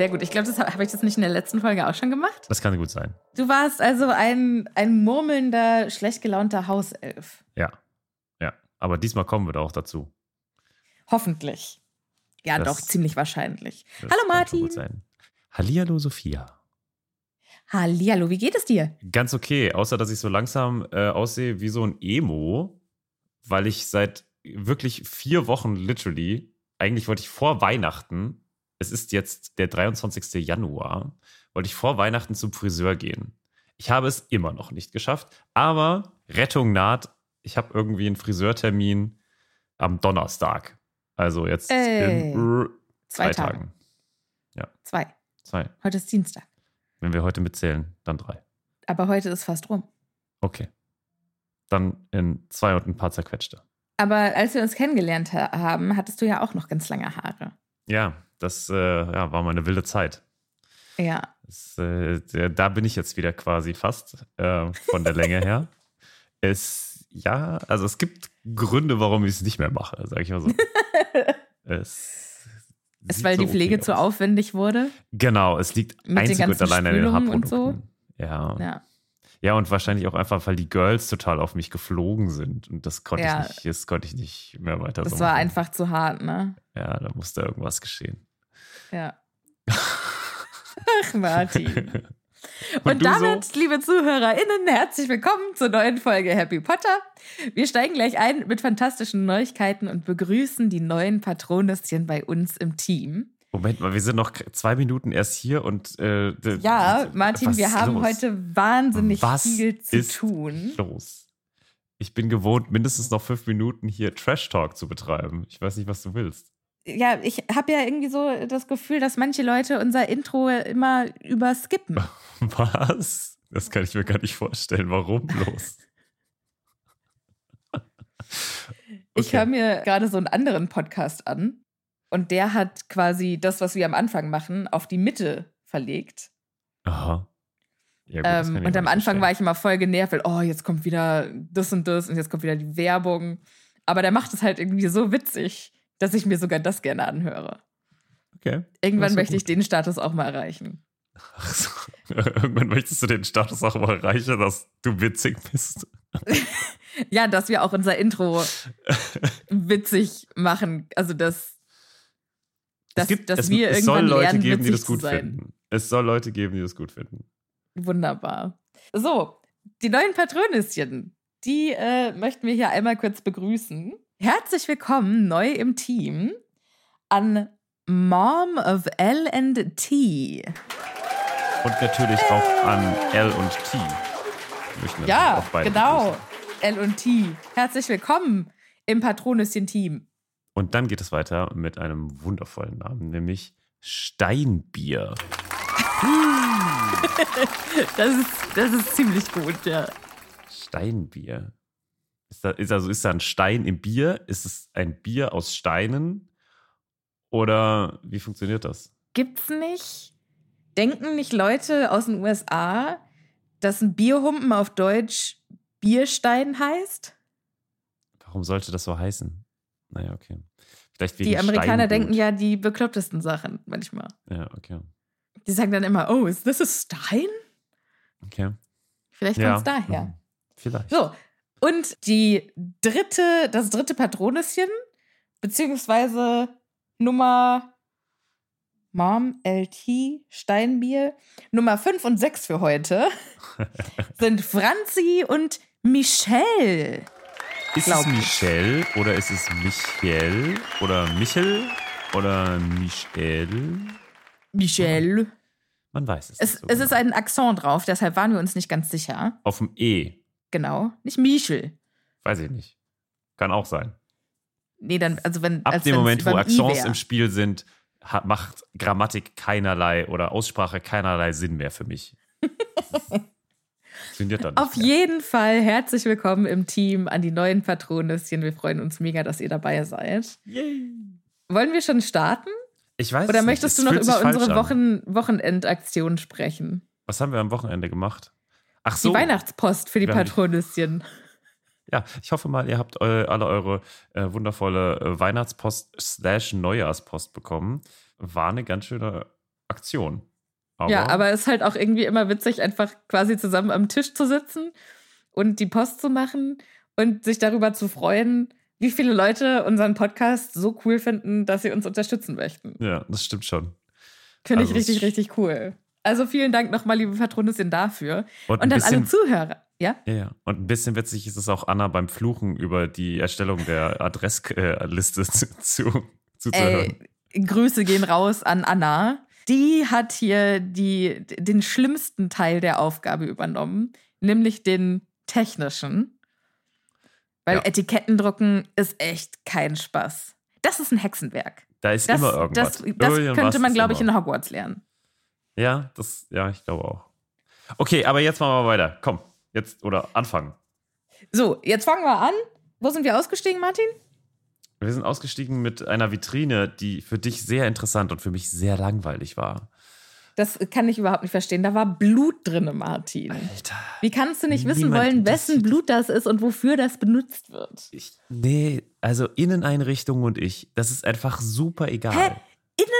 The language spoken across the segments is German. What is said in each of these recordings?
Sehr gut. Ich glaube, das habe hab ich das nicht in der letzten Folge auch schon gemacht. Das kann gut sein. Du warst also ein, ein murmelnder, schlecht gelaunter Hauself. Ja. Ja. Aber diesmal kommen wir da auch dazu. Hoffentlich. Ja, Das- doch, ziemlich wahrscheinlich. Hallo Martin. Gut sein. Hallihallo Sophia. Hallihallo, wie geht es dir? Ganz okay, außer dass ich so langsam äh, aussehe wie so ein Emo, weil ich seit wirklich vier Wochen literally, eigentlich wollte ich vor Weihnachten, es ist jetzt der 23. Januar, wollte ich vor Weihnachten zum Friseur gehen. Ich habe es immer noch nicht geschafft, aber Rettung naht. Ich habe irgendwie einen Friseurtermin am Donnerstag. Also jetzt Ey. in Zwei zwei Tage. Tagen. Zwei. Zwei. Heute ist Dienstag. Wenn wir heute mitzählen, dann drei. Aber heute ist fast rum. Okay. Dann in zwei und ein paar zerquetschte. Aber als wir uns kennengelernt ha haben, hattest du ja auch noch ganz lange Haare. Ja, das äh, ja, war mal eine wilde Zeit. Ja. Das, äh, da bin ich jetzt wieder quasi fast äh, von der Länge her. Es, ja, also es gibt Gründe, warum ich es nicht mehr mache, sage ich mal so. es ist, weil so die Pflege okay zu aufwendig wurde? Genau, es liegt Mit einzig und allein an den Haarprodukten. So? Ja. ja. Ja, und wahrscheinlich auch einfach, weil die Girls total auf mich geflogen sind. Und das konnte ja. ich nicht, das konnte ich nicht mehr weiter Das so war einfach zu hart, ne? Ja, da musste irgendwas geschehen. Ja. Ach, Martin. Und, und damit, so? liebe ZuhörerInnen, herzlich willkommen zur neuen Folge Happy Potter. Wir steigen gleich ein mit fantastischen Neuigkeiten und begrüßen die neuen Patronüschen bei uns im Team. Moment mal, wir sind noch zwei Minuten erst hier und äh, ja, Martin, wir haben los? heute wahnsinnig was viel zu ist tun. Los. Ich bin gewohnt, mindestens noch fünf Minuten hier Trash Talk zu betreiben. Ich weiß nicht, was du willst. Ja, ich habe ja irgendwie so das Gefühl, dass manche Leute unser Intro immer überskippen. Was? Das kann ich mir gar nicht vorstellen. Warum bloß? okay. Ich höre mir gerade so einen anderen Podcast an und der hat quasi das, was wir am Anfang machen, auf die Mitte verlegt. Aha. Ja, gut, ähm, und am Anfang war ich immer voll genervt, weil, oh, jetzt kommt wieder das und das und jetzt kommt wieder die Werbung. Aber der macht es halt irgendwie so witzig, dass ich mir sogar das gerne anhöre. Okay. Irgendwann möchte gut. ich den Status auch mal erreichen. Ach so. Irgendwann möchtest du den Status auch mal erreichen, dass du witzig bist. ja, dass wir auch unser Intro witzig machen. Also, dass dass, gibt, dass es, wir es irgendwann soll Leute lernen, geben, die das gut finden. Es soll Leute geben, die das gut finden. Wunderbar. So, die neuen Patronüschen, die äh, möchten wir hier einmal kurz begrüßen. Herzlich willkommen neu im Team an Mom of L and T. Und natürlich auch an L und T. Ja, genau. L und T. Herzlich willkommen im Patronüschen-Team. Und dann geht es weiter mit einem wundervollen Namen, nämlich Steinbier. das, ist, das ist ziemlich gut, ja. Steinbier. Ist da, ist also ist da ein Stein im Bier? Ist es ein Bier aus Steinen? Oder wie funktioniert das? Gibt's nicht? Denken nicht Leute aus den USA, dass ein Bierhumpen auf Deutsch Bierstein heißt? Warum sollte das so heißen? Naja, okay. Vielleicht wegen die Amerikaner Steingut. denken ja die beklopptesten Sachen manchmal. Ja, okay. Die sagen dann immer, oh, ist das Stein? Okay. Vielleicht kommt es ja. daher. Mhm. Vielleicht. So, und die dritte, das dritte Patronüschen, beziehungsweise Nummer Mom, LT, Steinbier, Nummer 5 und 6 für heute, sind Franzi und Michelle. Ist es Michelle oder ist es Michael oder Michel oder Michel? Michel. Man weiß es. Es, so es genau. ist ein Akzent drauf, deshalb waren wir uns nicht ganz sicher. Auf dem E. Genau. Nicht Michel. Weiß ich nicht. Kann auch sein. Nee, dann, also wenn. Ab dem Moment, wo Accents im Spiel sind, hat, macht Grammatik keinerlei oder Aussprache keinerlei Sinn mehr für mich. Funktioniert dann Auf mehr. jeden Fall herzlich willkommen im Team an die neuen Patronüschen. Wir freuen uns mega, dass ihr dabei seid. Yay. Wollen wir schon starten? Ich weiß Oder möchtest du noch über unsere Wochen Wochenendaktion sprechen? Was haben wir am Wochenende gemacht? Ach so. Die Weihnachtspost für die Patronüschen. Ja, ich hoffe mal, ihr habt eu alle eure äh, wundervolle äh, Weihnachtspost slash Neujahrspost bekommen. War eine ganz schöne Aktion. Aber ja, aber es ist halt auch irgendwie immer witzig, einfach quasi zusammen am Tisch zu sitzen und die Post zu machen und sich darüber zu freuen, wie viele Leute unseren Podcast so cool finden, dass sie uns unterstützen möchten. Ja, das stimmt schon. Finde also ich richtig, richtig cool. Also vielen Dank nochmal, liebe Patronissin, dafür. Und, und an bisschen, alle Zuhörer. Ja? ja? Ja, Und ein bisschen witzig ist es auch Anna beim Fluchen über die Erstellung der Adressliste zu, zu, zu hören. Grüße gehen raus an Anna die hat hier die, den schlimmsten Teil der Aufgabe übernommen, nämlich den technischen. Weil ja. Etiketten drucken ist echt kein Spaß. Das ist ein Hexenwerk. Da ist das, immer irgendwas. Das, das könnte man, glaube ich, in Hogwarts lernen. Ja, das, ja, ich glaube auch. Okay, aber jetzt machen wir weiter. Komm, jetzt oder anfangen. So, jetzt fangen wir an. Wo sind wir ausgestiegen, Martin? Wir sind ausgestiegen mit einer Vitrine, die für dich sehr interessant und für mich sehr langweilig war. Das kann ich überhaupt nicht verstehen. Da war Blut drin, Martin. Alter. Wie kannst du nicht wissen wollen, wessen Blut das ist und wofür das benutzt wird? Ich, nee, also Inneneinrichtung und ich, das ist einfach super egal. Hä?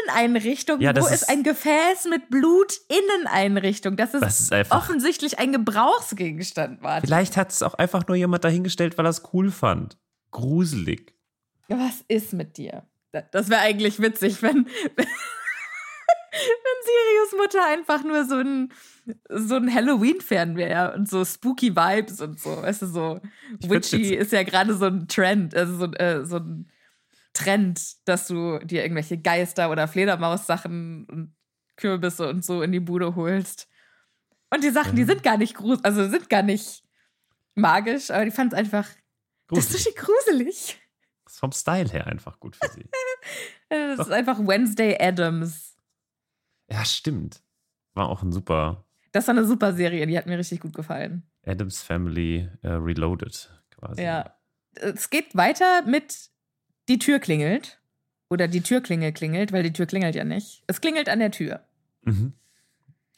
Inneneinrichtung? Ja, das Wo ist, ist- ein Gefäß mit Blut? Inneneinrichtung. Das ist, Das ist einfach. offensichtlich ein Gebrauchsgegenstand, Martin. Vielleicht hat es auch einfach nur jemand dahingestellt, weil er es cool fand. Gruselig. Was ist mit dir? Da- Das wäre eigentlich witzig, wenn, wenn, Sirius Mutter einfach nur so ein, so ein Halloween-Fan wäre und so spooky Vibes und so. Weißt du, so Witchy ist ja gerade so ein Trend, also so, äh, so ein Trend, dass du dir irgendwelche Geister- oder Fledermaus-Sachen und Kürbisse und so in die Bude holst. Und die Sachen, die Ja. sind gar nicht gruselig, also sind gar nicht magisch, aber die fand es einfach, das ist Gruselig. gruselig. Vom Style her einfach gut für sie. Das Doch. ist einfach Wednesday Adams. ja, stimmt. War auch ein super Das war eine super Serie, die hat mir richtig gut gefallen. Adams Family äh, Reloaded quasi. Ja. Es geht weiter mit die Tür klingelt. Oder die Türklingel klingelt, weil die Tür klingelt ja nicht. Es klingelt an der Tür. Mhm.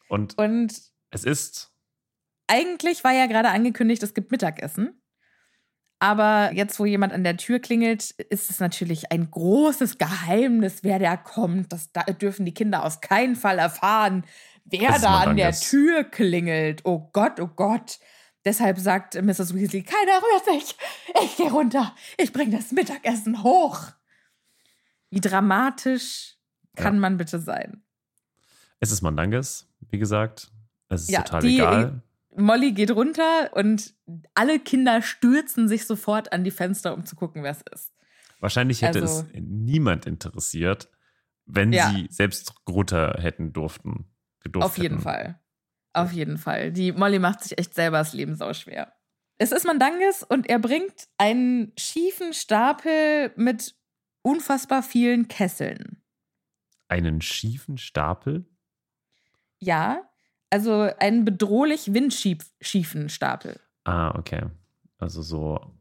Und Und es ist eigentlich war ja gerade angekündigt, es gibt Mittagessen. Aber jetzt, wo jemand an der Tür klingelt, ist es natürlich ein großes Geheimnis, wer da kommt. Das da dürfen die Kinder aus keinen Fall erfahren, wer da an der. Tür klingelt. Oh Gott, oh Gott. Deshalb sagt Mrs. Weasley, keiner rührt sich. Ich gehe runter. Ich bringe das Mittagessen hoch. Wie dramatisch kann Ja. man bitte sein? Es ist Mandanges, wie gesagt. Es ist Ja, total die- egal. Molly geht runter und alle Kinder stürzen sich sofort an die Fenster, um zu gucken, wer es ist. Wahrscheinlich hätte also- es niemand interessiert, wenn Ja. sie selbst runter hätten durften. Auf jeden hätten. Fall. Auf jeden Fall. Die Molly macht sich echt selber das Leben sauschwer. Es ist Mandanges und er bringt einen schiefen Stapel mit unfassbar vielen Kesseln. Einen schiefen Stapel? Ja, also einen bedrohlich windschiefen Stapel. Ah, okay. Also so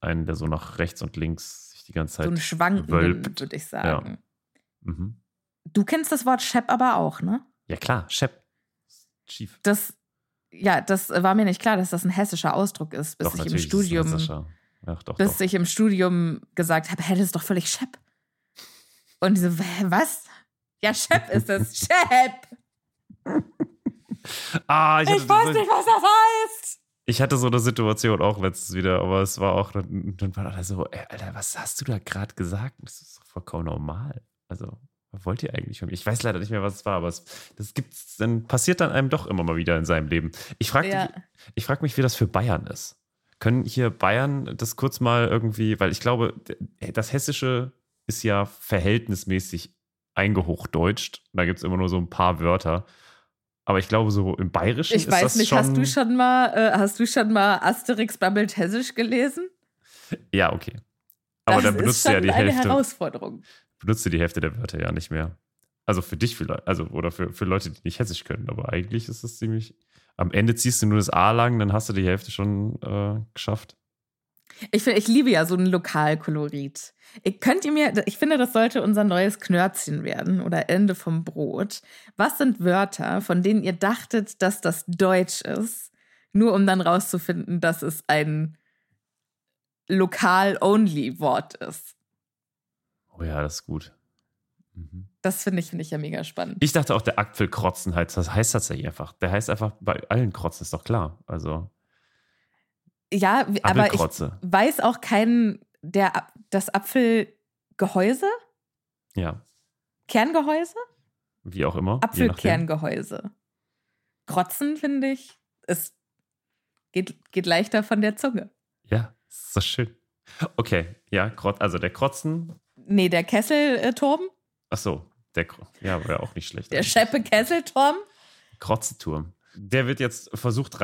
einen, der so nach rechts und links sich die ganze So Zeit. einen schwankenden, wölbt. würde ich sagen. Mhm. Du kennst das Wort Shep aber auch, ne? Ja, klar, Shep. Schief. Das, ja, das war mir nicht klar, dass das ein hessischer Ausdruck ist, bis Doch, ich im ein Studium. Ach, doch, bis doch. ich im Studium gesagt habe, hä, das ist doch völlig Shep. Und die so, "Hä, was? Ja, Shep ist es. Shep! Ah, ich, Ich, weiß so, nicht, was das heißt. ich hatte so eine Situation auch letztens wieder, aber es war auch, dann, dann war da so, ey, Alter, was hast du da gerade gesagt? Das ist doch vollkommen normal. Also, was wollt ihr eigentlich von mir? Ich weiß leider nicht mehr, was es war, aber es, das gibt's, dann passiert dann einem doch immer mal wieder in seinem Leben. Ich frage Ja. ich frag mich, wie das für Bayern ist. Können hier Bayern das kurz mal irgendwie, weil ich glaube, das Hessische ist ja verhältnismäßig eingehochdeutscht. Da gibt es immer nur so ein paar Wörter. Aber ich glaube, so im Bayerischen Ich ist weiß das nicht, schon. hast du schon mal, äh, hast du schon mal Asterix babbelt hessisch gelesen? Ja, okay. Aber das dann ist benutzt schon du ja die eine Hälfte, Herausforderung. benutzt du die Hälfte der Wörter ja nicht mehr. Also für dich vielleicht, also oder für, für Leute, die nicht Hessisch können. Aber eigentlich ist es ziemlich. Am Ende ziehst du nur das A lang, dann hast du die Hälfte schon äh, geschafft. Ich, find, ich liebe ja so einen Lokalkolorit. Ich, könnt ihr mir, ich finde, das sollte unser neues Knörzchen werden oder Ende vom Brot. Was sind Wörter, von denen ihr dachtet, dass das Deutsch ist, nur um dann rauszufinden, dass es ein Lokal-Only-Wort ist? Oh ja, das ist gut. Mhm. Das finde ich, finde ich ja mega spannend. Ich dachte auch, der Apfelkrotzen heißt, das heißt tatsächlich einfach. Der heißt einfach bei allen Krotzen, ist doch klar. Also ja, aber ich weiß auch keinen, der, das Apfelgehäuse? Ja, Kerngehäuse? wie auch immer. Apfelkerngehäuse. Krotzen, finde ich, es geht, geht leichter von der Zunge. Ja, ist so schön. Okay, ja, also der Krotzen. Nee, der Kesselturm, Ach so, der ja, war ja auch nicht schlecht. der Scheppe Kesselturm. Krotzenturm. Der wird jetzt versucht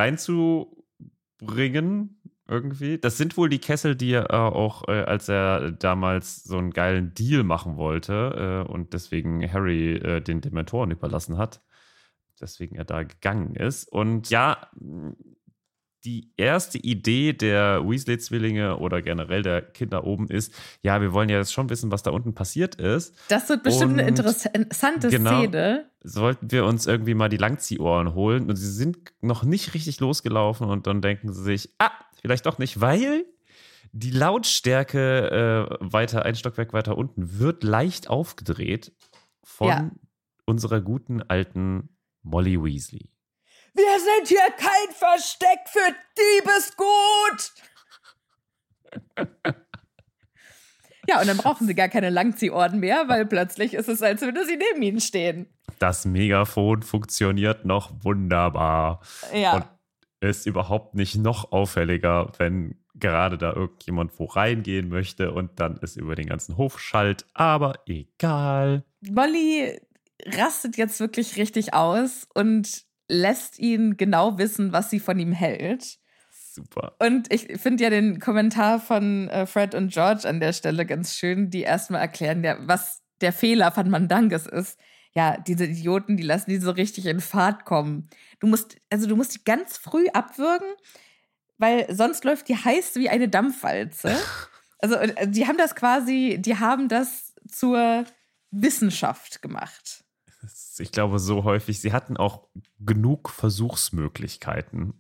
reinzubringen, irgendwie. Das sind wohl die Kessel, die er äh, auch, äh, als er damals so einen geilen Deal machen wollte äh, und deswegen Harry äh, den Dementoren überlassen hat. Deswegen er da gegangen ist. Und ja, die erste Idee der Weasley-Zwillinge oder generell der Kinder oben ist, ja, wir wollen ja jetzt schon wissen, was da unten passiert ist. Das wird bestimmt Und eine interessante genau. Szene. Sollten wir uns irgendwie mal die Langziehohren holen und sie sind noch nicht richtig losgelaufen und dann denken sie sich, ah, vielleicht doch nicht, weil die Lautstärke äh, weiter, ein Stockwerk weiter unten, wird leicht aufgedreht von Ja. unserer guten alten Molly Weasley. Wir sind hier kein Versteck für Diebesgut. ja, und dann brauchen sie gar keine Langziehohren mehr, weil plötzlich ist es, als würde sie neben ihnen stehen. Das Megafon funktioniert noch wunderbar. Ja. Und ist überhaupt nicht noch auffälliger, wenn gerade da irgendjemand wo reingehen möchte und dann es über den ganzen Hof schallt. Aber egal. Molly rastet jetzt wirklich richtig aus und lässt ihn genau wissen, was sie von ihm hält. Super. Und ich finde ja den Kommentar von äh, Fred und George an der Stelle ganz schön, die erstmal erklären, ja, was der Fehler von Mandanges ist. Ja, diese Idioten, die lassen die so richtig in Fahrt kommen. Du musst, also du musst die ganz früh abwürgen, weil sonst läuft die heiß wie eine Dampfwalze. Also äh, die haben das quasi, die haben das zur Wissenschaft gemacht. Ich glaube, so häufig. Sie hatten auch genug Versuchsmöglichkeiten.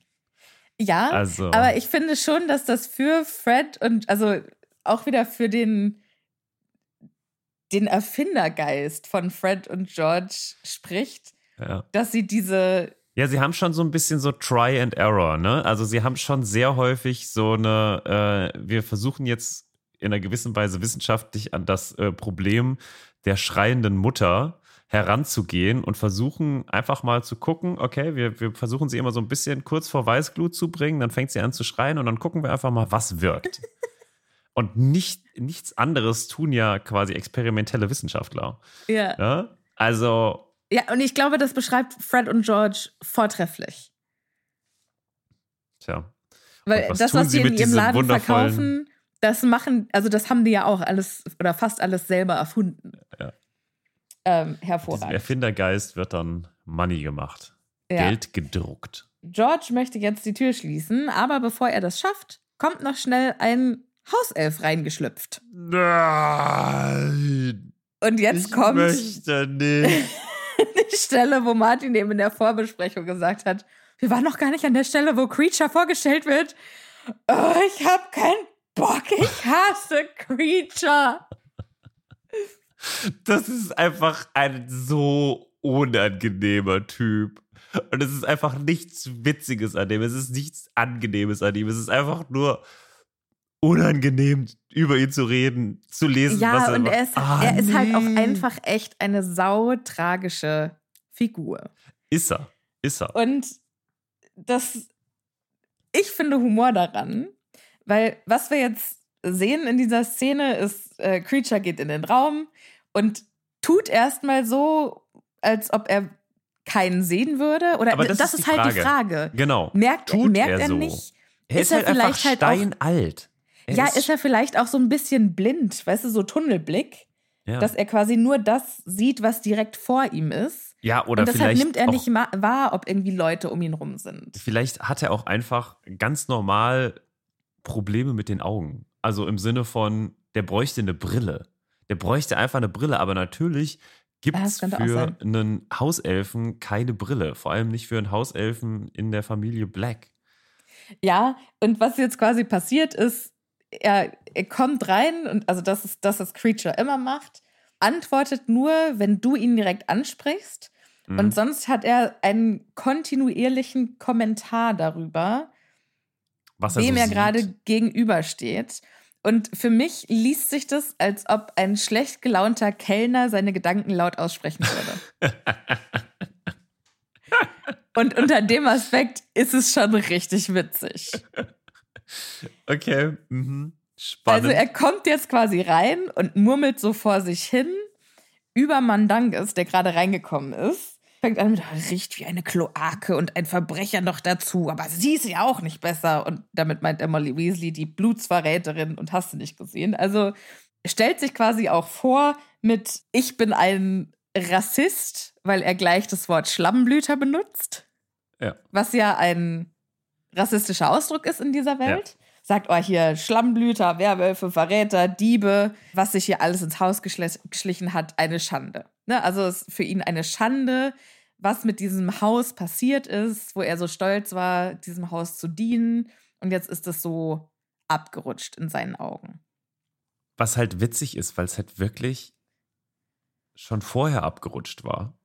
Ja, Also. aber ich finde schon, dass das für Fred und also auch wieder für den, den Erfindergeist von Fred und George spricht, Ja. dass sie diese, Ja, sie haben schon so ein bisschen so Try and Error, ne? Also sie haben schon sehr häufig so eine, äh, wir versuchen jetzt in einer gewissen Weise wissenschaftlich an das äh, Problem der schreienden Mutter heranzugehen und versuchen einfach mal zu gucken, okay, wir, wir versuchen sie immer so ein bisschen kurz vor Weißglut zu bringen, dann fängt sie an zu schreien und dann gucken wir einfach mal, was wirkt. und nicht, nichts anderes tun ja quasi experimentelle Wissenschaftler. ja. Ja? Also, Ja, und ich glaube, das beschreibt Fred und George vortrefflich. tja. Weil was das, was sie in ihrem Laden verkaufen, das machen, also das haben die ja auch alles oder fast alles selber erfunden. Ja. Ähm, diesem hervorragend. Erfindergeist wird dann Money gemacht. Ja. Geld gedruckt. George möchte jetzt die Tür schließen, aber bevor er das schafft, kommt noch schnell ein Hauself reingeschlüpft. Nein. Und jetzt ich kommt möchte nicht. die Stelle, wo Martin eben in der Vorbesprechung gesagt hat, wir waren noch gar nicht an der Stelle, wo Creature vorgestellt wird. Oh, ich hab keinen Bock, ich hasse Creature. Das ist einfach ein so unangenehmer Typ. Und es ist einfach nichts Witziges an dem. Es ist nichts Angenehmes an ihm. Es ist einfach nur unangenehm, über ihn zu reden, zu lesen, was Ja, er und macht. er ist, Ah, er ist halt auch nee. einfach echt eine sautragische Figur. Ist er. Ist er. Und das, ich finde Humor daran, weil was wir jetzt sehen in dieser Szene ist, äh, Creature geht in den Raum und tut erstmal so, als ob er keinen sehen würde. Oder Aber das, das ist, ist die halt die Frage. Genau. Merkt, Tut merkt er er, so? nicht? Er Ist ist, er halt einfach vielleicht halt auch- steinalt. Er ja, ist er vielleicht auch so ein bisschen blind, weißt du, so Tunnelblick, ja. dass er quasi nur das sieht, was direkt vor ihm ist. ja, oder und deshalb vielleicht nimmt er nicht wahr, ob irgendwie Leute um ihn rum sind. Vielleicht hat er auch einfach ganz normal Probleme mit den Augen. Also im Sinne von, der bräuchte eine Brille. Der bräuchte einfach eine Brille, aber natürlich gibt es für einen Hauselfen keine Brille. Vor allem nicht für einen Hauselfen in der Familie Black. Ja, und was jetzt quasi passiert ist, er, er kommt rein und also das ist das, was Creature immer macht, antwortet nur, wenn du ihn direkt ansprichst. Mhm. Und sonst hat er einen kontinuierlichen Kommentar darüber, Was wem so er gerade gegenübersteht. Und für mich liest sich das, als ob ein schlecht gelaunter Kellner seine Gedanken laut aussprechen würde. Und unter dem Aspekt ist es schon richtig witzig. Okay, mhm. spannend. Also er kommt jetzt quasi rein und murmelt so vor sich hin über Mandanges, der gerade reingekommen ist. Fängt an mit, "Ah, riecht wie eine Kloake und ein Verbrecher noch dazu, aber sie ist ja auch nicht besser. Und damit meint er Molly Weasley, die Blutsverräterin und hast du nicht gesehen. Also stellt sich quasi auch vor mit, ich bin ein Rassist, weil er gleich das Wort Schlammblüter benutzt. Ja. Was ja ein rassistischer Ausdruck ist in dieser Welt. Sagt, oh, hier Schlammblüter, Werwölfe, Verräter, Diebe, was sich hier alles ins Haus geschlichen hat, eine Schande. Ne? Also es ist für ihn eine Schande, was mit diesem Haus passiert ist, wo er so stolz war, diesem Haus zu dienen. Und jetzt ist es so abgerutscht in seinen Augen. Was halt witzig ist, weil es halt wirklich schon vorher abgerutscht war.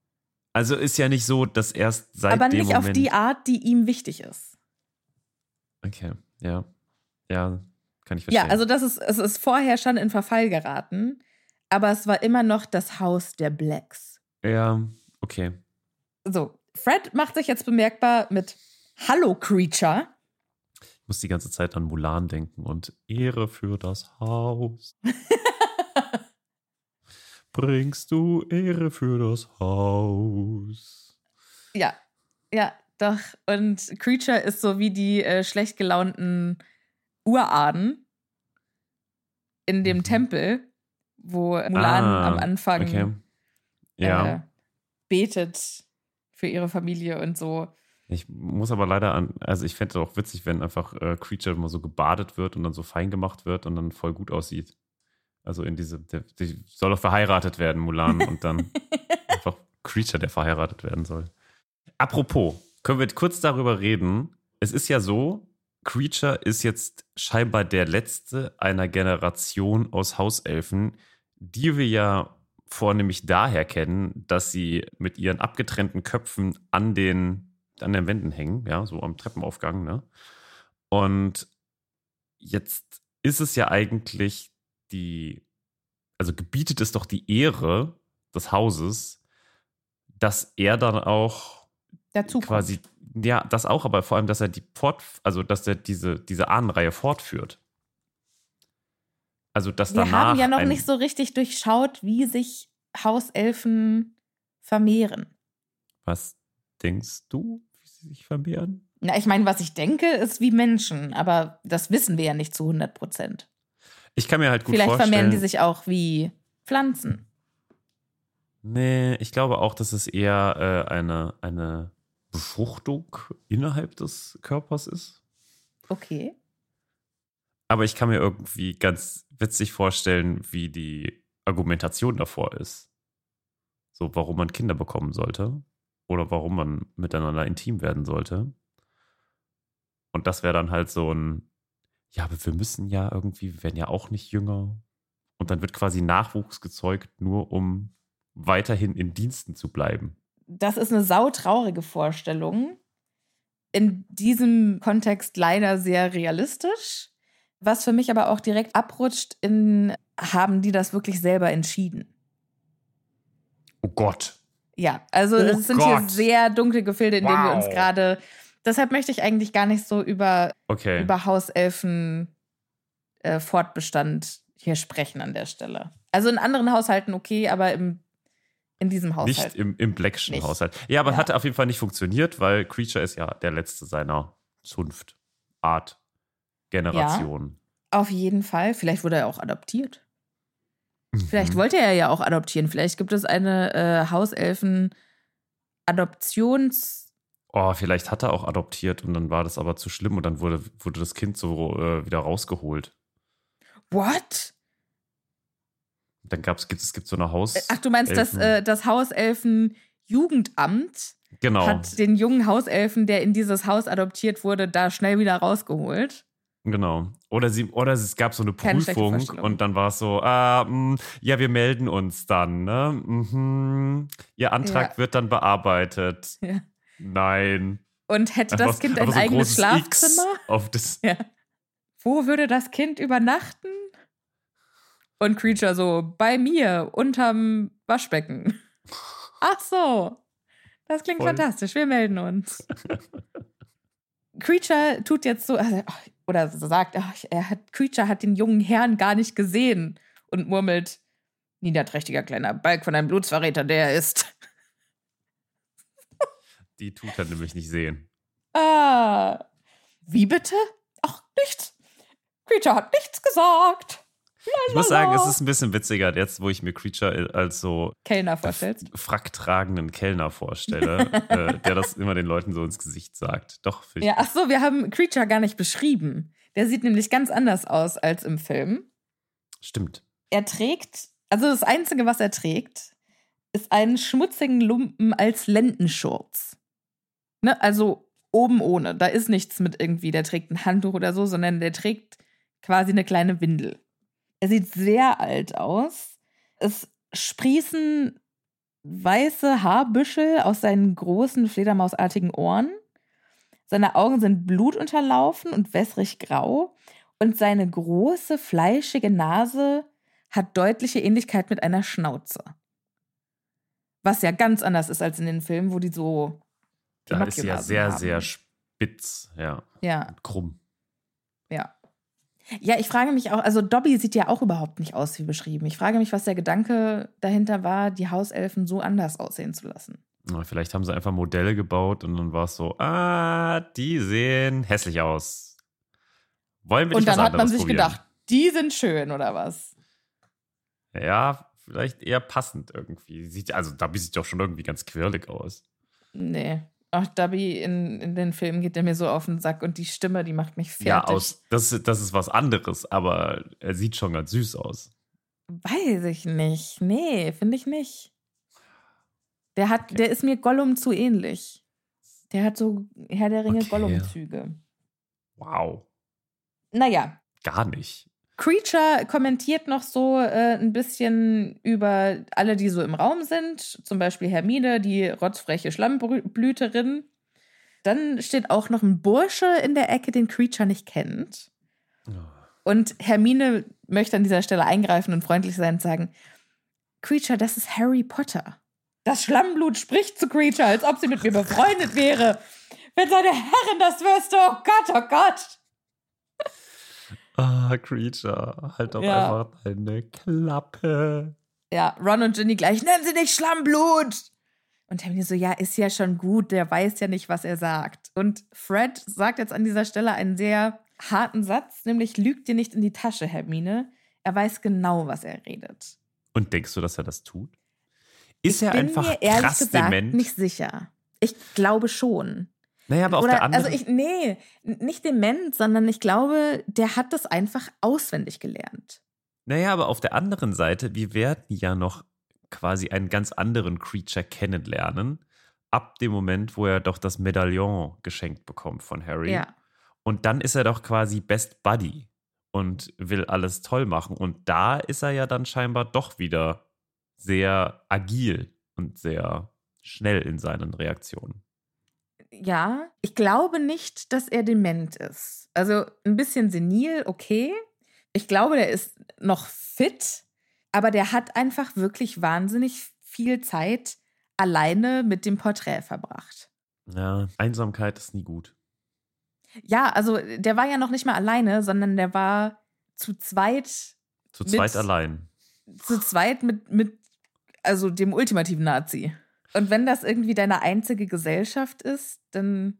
Also ist ja nicht so, dass erst seit Aber nicht auf die Art, die ihm wichtig ist. Okay, ja. Ja, kann ich verstehen. Ja, also das ist, es ist vorher schon in Verfall geraten, aber es war immer noch das Haus der Blacks. Ja, okay. So, Fred macht sich jetzt bemerkbar mit Hallo Creature. Ich muss die ganze Zeit an Mulan denken und Ehre für das Haus. Bringst du Ehre für das Haus? Ja, ja, doch. Und Creature ist so wie die äh, schlecht gelaunten Uraden in dem mhm. Tempel, wo Mulan ah, am Anfang okay. ja. äh, betet für ihre Familie und so. Ich muss aber leider an, also ich fände es auch witzig, wenn einfach äh, Creature immer so gebadet wird und dann so fein gemacht wird und dann voll gut aussieht. Also in diese, der, die soll doch verheiratet werden, Mulan, und dann einfach Creature, der verheiratet werden soll. Apropos, können wir kurz darüber reden? Es ist ja so, Creature ist jetzt scheinbar der letzte einer Generation aus Hauselfen, die wir ja vornehmlich daher kennen, dass sie mit ihren abgetrennten Köpfen an den, an den Wänden hängen, ja, so am Treppenaufgang, ne? Und jetzt ist es ja eigentlich die, also gebietet es doch die Ehre des Hauses, dass er dann auch Dazu quasi, ja, das auch, aber vor allem, dass er die fort, also dass er diese, diese Ahnenreihe fortführt. Also, dass Wir haben ja noch nicht so richtig durchschaut, wie sich Hauselfen vermehren. Was denkst du, wie sie sich vermehren? Na, ich meine, was ich denke, ist wie Menschen, aber das wissen wir ja nicht zu 100 Prozent. Ich kann mir halt gut Vielleicht vorstellen. Vielleicht vermehren die sich auch wie Pflanzen. Nee, ich glaube auch, dass es eher äh, eine, eine Befruchtung innerhalb des Körpers ist. Okay. Aber ich kann mir irgendwie ganz witzig vorstellen, wie die Argumentation davor ist. So, warum man Kinder bekommen sollte oder warum man miteinander intim werden sollte. Und das wäre dann halt so ein, ja, aber wir müssen ja irgendwie, wir werden ja auch nicht jünger. Und dann wird quasi Nachwuchs gezeugt, nur um weiterhin in Diensten zu bleiben. Das ist eine sautraurige Vorstellung. In diesem Kontext leider sehr realistisch. Was für mich aber auch direkt abrutscht in, haben die das wirklich selber entschieden? Oh Gott. Ja, also oh es sind Gott. hier sehr dunkle Gefilde, in wow. denen wir uns gerade. Deshalb möchte ich eigentlich gar nicht so über, okay. über Hauselfen äh, Fortbestand hier sprechen an der Stelle. Also in anderen Haushalten okay, aber im, in diesem Haushalt. Nicht im, im Blackschen Haushalt. Ja, aber ja. hat auf jeden Fall nicht funktioniert, weil Creature ist ja der letzte seiner Zunft, Art, Generation. Ja, auf jeden Fall. Vielleicht wurde er auch adoptiert. Mhm. Vielleicht wollte er ja auch adoptieren. Vielleicht gibt es eine äh, Hauselfen-Adoptions- Oh, vielleicht hat er auch adoptiert und dann war das aber zu schlimm und dann wurde, wurde das Kind so äh, wieder rausgeholt. What? Dann gab's, gibt es gibt so eine Haus. Äh, ach, du meinst das, äh, das Hauselfen-Jugendamt? Genau. Hat den jungen Hauselfen, der in dieses Haus adoptiert wurde, da schnell wieder rausgeholt. Genau. Oder, sie, oder es gab so eine Prüfung und dann war es so, ah, mh, mm, ja, wir melden uns dann. Ne? Mhm. Ihr Antrag ja. wird dann bearbeitet. Ja. Nein. Und hätte das Kind ein so eigenes Schlafzimmer? auf das ja. Wo würde das Kind übernachten? Und Creature so, bei mir, unterm Waschbecken. Ach so. Das klingt Voll. fantastisch. Wir melden uns. Creature tut jetzt so, also, oder sagt, ach, er hat, Creature hat den jungen Herrn gar nicht gesehen und murmelt, niederträchtiger kleiner Balk von einem Blutsverräter, der er ist. Die tut er nämlich nicht sehen. Ah. Wie bitte? Ach, nichts. Creature hat nichts gesagt. Ich muss sagen, es ist ein bisschen witziger jetzt, wo ich mir Creature als so Kellner vorstellst. fracktragenden Kellner vorstelle, äh, der das immer den Leuten so ins Gesicht sagt. Doch, finde ich. Ja, ach so, wir haben Creature gar nicht beschrieben. Der sieht nämlich ganz anders aus als im Film. Stimmt. Er trägt, also das Einzige, was er trägt, ist einen schmutzigen Lumpen als Lendenschurz. Ne? Also oben ohne. Da ist nichts mit irgendwie, der trägt ein Handtuch oder so, sondern der trägt quasi eine kleine Windel. Er sieht sehr alt aus. Es sprießen weiße Haarbüschel aus seinen großen fledermausartigen Ohren. Seine Augen sind blutunterlaufen und wässrig grau und seine große, fleischige Nase hat deutliche Ähnlichkeit mit einer Schnauze. Was ja ganz anders ist als in den Filmen, wo die so. Da ist sie ja sehr, haben. sehr spitz, ja. Ja, Und krumm. ja. Ja, ich frage mich auch, also Dobby sieht ja auch überhaupt nicht aus wie beschrieben. Ich frage mich, was der Gedanke dahinter war, die Hauselfen so anders aussehen zu lassen. Na, Vielleicht haben sie einfach Modelle gebaut und dann war es so, ah, die sehen hässlich aus. Wollen wir Und nicht dann was hat man sich probieren? gedacht, die sind schön oder was? Ja, vielleicht eher passend irgendwie. Sieht, also Dabby sieht doch schon irgendwie ganz quirlig aus. Nee. Ach, Dobby in, in den Filmen geht der mir so auf den Sack und die Stimme, die macht mich fertig. Ja, aus, das, das ist was anderes, aber er sieht schon ganz süß aus. Weiß ich nicht. Nee, finde ich nicht. Der hat, Okay. der ist mir Gollum zu ähnlich. Der hat so Herr der Ringe Okay. Gollum-Züge. Wow. Naja, Gar nicht. Creature kommentiert noch so äh, ein bisschen über alle, die so im Raum sind. Zum Beispiel Hermine, die rotzfreche Schlammblüterin. Dann steht auch noch ein Bursche in der Ecke, den Creature nicht kennt. Und Hermine möchte an dieser Stelle eingreifen und freundlich sein und sagen: Creature, das ist Harry Potter. Das Schlammblut spricht zu Creature, als ob sie mit mir befreundet wäre. Wenn seine Herrin das wüsste, oh Gott, oh Gott. Ah, Creature, halt doch Ja. einfach deine Klappe. Ja, Ron und Ginny gleich, nennen Sie nicht Schlammblut! Und Hermine so, ja, ist ja schon gut, der weiß ja nicht, was er sagt. Und Fred sagt jetzt an dieser Stelle einen sehr harten Satz, nämlich lügt dir nicht in die Tasche, Hermine. Er weiß genau, was er redet. Und denkst du, dass er das tut? Ist er Bin einfach mir ehrlich krass gesagt dement? nicht sicher. Ich glaube schon. Naja, aber auf Oder, der anderen also ich, nee, nicht dement, sondern ich glaube, der hat das einfach auswendig gelernt. Naja, aber auf der anderen Seite, wir werden ja noch quasi einen ganz anderen Creature kennenlernen, ab dem Moment, wo er doch das Medaillon geschenkt bekommt von Harry. Ja. Und dann ist er doch quasi Best Buddy und will alles toll machen. Und da ist er ja dann scheinbar doch wieder sehr agil und sehr schnell in seinen Reaktionen. Ja, ich glaube nicht, dass er dement ist. Also ein bisschen senil, okay. Ich glaube, der ist noch fit, aber der hat einfach wirklich wahnsinnig viel Zeit alleine mit dem Porträt verbracht. Ja, Einsamkeit ist nie gut. Ja, also der war ja noch nicht mal alleine, sondern der war zu zweit, Zu Mit- zweit allein. zu zweit mit, mit also dem ultimativen Nazi. Und wenn das irgendwie deine einzige Gesellschaft ist, dann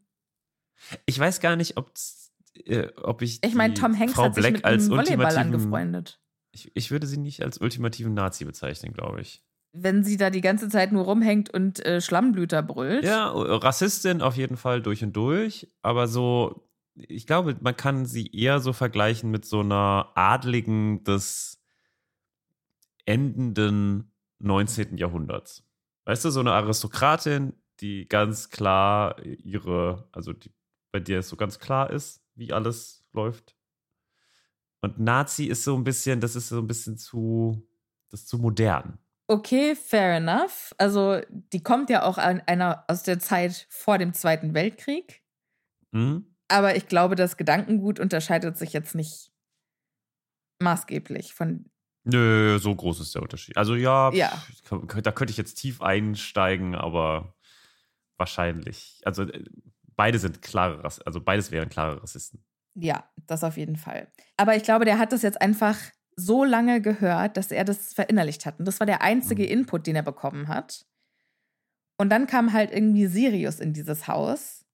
Ich weiß gar nicht, ob, äh, ob ich. Ich meine, Tom Hanks Frau hat sich Black mit als Volleyball angefreundet. Ich, ich würde sie nicht als ultimativen Nazi bezeichnen, glaube ich. Wenn sie da die ganze Zeit nur rumhängt und äh, Schlammblüter brüllt. Ja, Rassistin auf jeden Fall durch und durch, aber so, ich glaube, man kann sie eher so vergleichen mit so einer Adligen des endenden 19. Jahrhunderts. Weißt du, so eine Aristokratin, die ganz klar ihre, also die, bei der es so ganz klar ist, wie alles läuft. Und Nazi ist so ein bisschen, das ist so ein bisschen zu, das ist zu modern. Okay, fair enough. Also, die kommt ja auch an einer aus der Zeit vor dem Zweiten Weltkrieg. Hm? Aber ich glaube, das Gedankengut unterscheidet sich jetzt nicht maßgeblich von. Nö, so groß ist der Unterschied. Also ja, Ja. da könnte ich jetzt tief einsteigen, aber wahrscheinlich. Also äh, beide sind klare Rass also beides wären klare Rassisten. Ja, das auf jeden Fall. Aber ich glaube, der hat das jetzt einfach so lange gehört, dass er das verinnerlicht hat. Und das war der einzige Mhm. Input, den er bekommen hat. Und dann kam halt irgendwie Sirius in dieses Haus.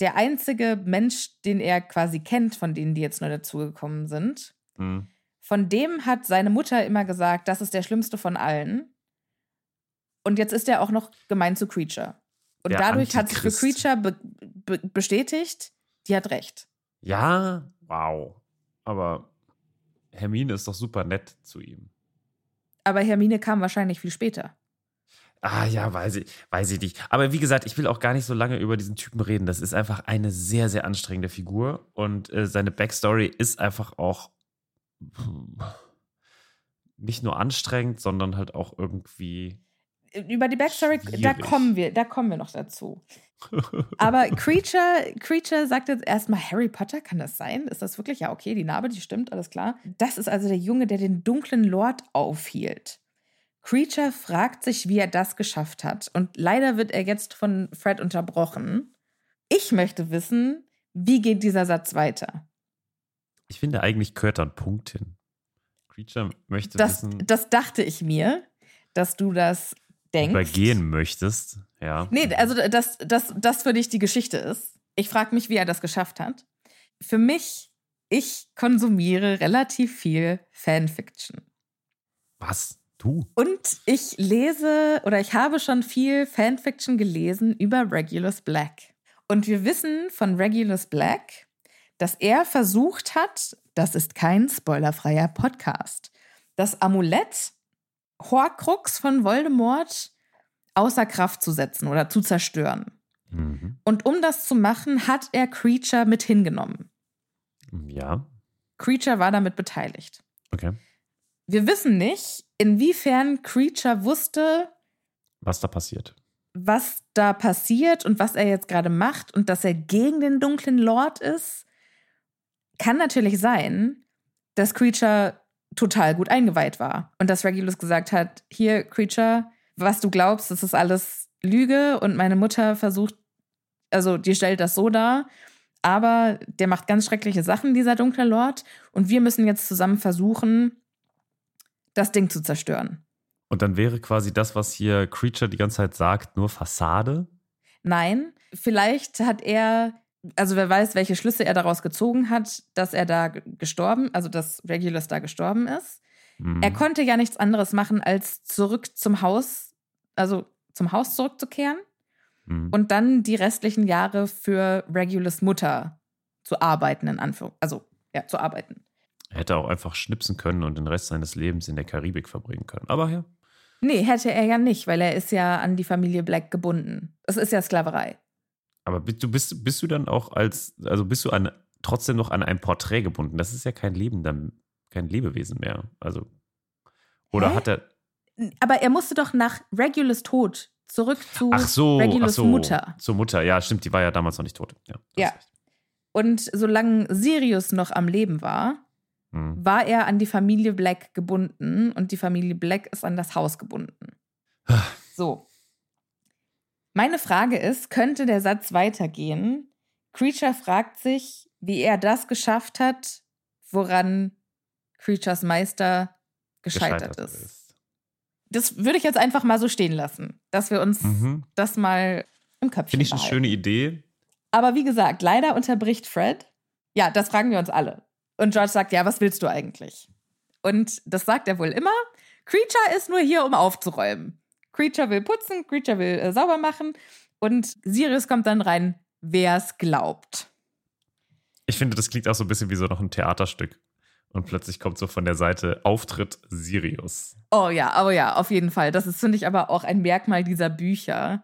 Der einzige Mensch, den er quasi kennt, von denen, die jetzt neu dazugekommen sind. Hm. Von dem hat seine Mutter immer gesagt, das ist der schlimmste von allen. Und jetzt ist er auch noch gemein zu Creature. Und Der dadurch hat sich für Antichrist. Creature be be bestätigt, die hat recht. Ja, wow. Aber Hermine ist doch super nett zu ihm. Aber Hermine kam wahrscheinlich viel später. Ah ja, weiß ich, weiß ich nicht. Aber wie gesagt, ich will auch gar nicht so lange über diesen Typen reden. Das ist einfach eine sehr, sehr anstrengende Figur. Und äh, seine Backstory ist einfach auch nicht nur anstrengend, sondern halt auch irgendwie. Über die Backstory, da Schwierig. kommen wir, da kommen wir noch dazu. Aber Creature, Creature sagt jetzt erstmal, Harry Potter, kann das sein? Ist das wirklich? Ja, okay, die Narbe, die stimmt, alles klar. Das ist also der Junge, der den dunklen Lord aufhielt. Creature fragt sich, wie er das geschafft hat. Und leider wird er jetzt von Fred unterbrochen. Ich möchte wissen, wie geht dieser Satz weiter? Ich finde, eigentlich gehört da ein Punkt hin. Creature möchte Das, wissen, das dachte ich mir, dass du das denkst. übergehen möchtest. Ja. Nee, also dass das, das für dich die Geschichte ist. Ich frage mich, wie er das geschafft hat. Für mich, ich konsumiere relativ viel Fanfiction. Was? Du? Und ich lese oder ich habe schon viel Fanfiction gelesen über Regulus Black. Und wir wissen von Regulus Black, dass er versucht hat, das ist kein spoilerfreier Podcast, das Amulett Horcrux von Voldemort außer Kraft zu setzen oder zu zerstören. Mhm. Und um das zu machen, hat er Creature mit hingenommen. Ja. Creature war damit beteiligt. Okay. Wir wissen nicht, inwiefern Creature wusste, Was da passiert? was da passiert und was er jetzt gerade macht und dass er gegen den dunklen Lord ist. Kann natürlich sein, dass Creature total gut eingeweiht war und dass Regulus gesagt hat, hier Creature, was du glaubst, das ist alles Lüge und meine Mutter versucht, also die stellt das so dar, aber der macht ganz schreckliche Sachen, dieser dunkle Lord, und wir müssen jetzt zusammen versuchen, das Ding zu zerstören. Und dann wäre quasi das, was hier Creature die ganze Zeit sagt, nur Fassade? Nein, vielleicht hat er, also wer weiß, welche Schlüsse er daraus gezogen hat, dass er da gestorben, also dass Regulus da gestorben ist. Mhm. Er konnte ja nichts anderes machen, als zurück zum Haus, also zum Haus zurückzukehren Mhm. und dann die restlichen Jahre für Regulus Mutter zu arbeiten, in Anführung, also ja, zu arbeiten. Er hätte auch einfach schnipsen können und den Rest seines Lebens in der Karibik verbringen können. Aber ja. Nee, hätte er ja nicht, weil er ist ja an die Familie Black gebunden. Es ist ja Sklaverei. Aber bist du, bist, bist du dann auch als, also bist du an, trotzdem noch an ein Porträt gebunden? Das ist ja kein Lebender, kein Lebewesen mehr. Also. Oder Hä? hat er. Aber er musste doch nach Regulus Tod zurück zu Ach so, ach Regulus so. Mutter. Zur Mutter, ja, stimmt, die war ja damals noch nicht tot. Ja. Ja. Und solange Sirius noch am Leben war, Mhm. war er an die Familie Black gebunden und die Familie Black ist an das Haus gebunden. So. Meine Frage ist, könnte der Satz weitergehen? Creature fragt sich, wie er das geschafft hat, woran Creatures Meister gescheitert, ist. Das würde ich jetzt einfach mal so stehen lassen, dass wir uns Mhm. das mal im Köpfchen Finde ich eine behalten. schöne Idee. Aber wie gesagt, leider unterbricht Fred. Ja, das fragen wir uns alle. Und George sagt, ja, was willst du eigentlich? Und das sagt er wohl immer. Creature ist nur hier, um aufzuräumen. Creature will putzen, Creature will äh, sauber machen. Und Sirius kommt dann rein, wer es glaubt. Ich finde, das klingt auch so ein bisschen wie so noch ein Theaterstück. Und plötzlich kommt so von der Seite Auftritt Sirius. Oh ja, oh ja, auf jeden Fall. Das ist, finde ich, aber auch ein Merkmal dieser Bücher.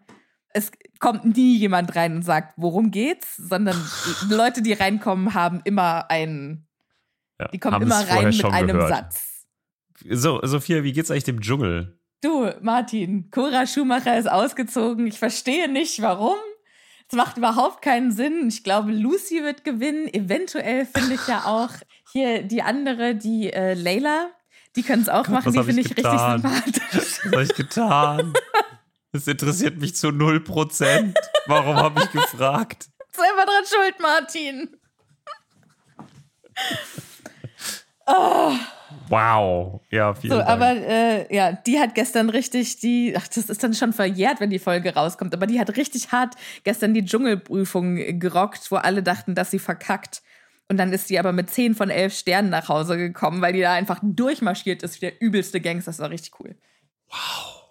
Es kommt nie jemand rein und sagt, worum geht's, sondern die Leute, die reinkommen, haben immer einen, Ja, die kommen immer rein mit einem gehört. Satz. So, Sophia, wie geht's eigentlich dem Dschungel? Du, Martin, Cora Schumacher ist ausgezogen. Ich verstehe nicht, warum. Es macht überhaupt keinen Sinn. Ich glaube, Lucy wird gewinnen. Eventuell finde ich ja auch hier die andere, die äh, Layla. Die können es auch Gott, machen. Die finde ich ich richtig sympathisch. Was habe ich getan? Das interessiert mich zu 0%. Warum habe ich gefragt? Selber dran schuld, Martin. Oh, Wow. Ja, vielen so, Dank. aber äh, ja, die hat gestern richtig die, ach, das ist dann schon verjährt, wenn die Folge rauskommt, aber die hat richtig hart gestern die Dschungelprüfung gerockt, wo alle dachten, dass sie verkackt. Und dann ist sie aber mit 10 von 11 Sternen nach Hause gekommen, weil die da einfach durchmarschiert ist wie der übelste Gangster. Das war richtig cool. Wow.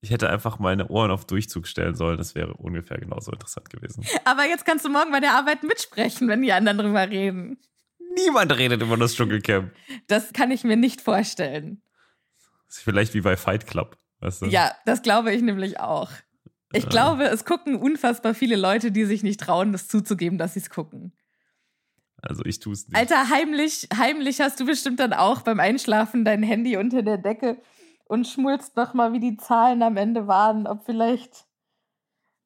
Ich hätte einfach meine Ohren auf Durchzug stellen sollen. Das wäre ungefähr genauso interessant gewesen. Aber jetzt kannst du morgen bei der Arbeit mitsprechen, wenn die anderen drüber reden. Niemand redet über das Dschungelcamp. Das kann ich mir nicht vorstellen. Das ist vielleicht wie bei Fight Club. Weißt du? Ja, das glaube ich nämlich auch. Ich glaube, es gucken unfassbar viele Leute, die sich nicht trauen, das zuzugeben, dass sie es gucken. Also ich tue es nicht. Alter, heimlich, heimlich hast du bestimmt dann auch beim Einschlafen dein Handy unter der Decke und schmulst noch mal, wie die Zahlen am Ende waren, ob vielleicht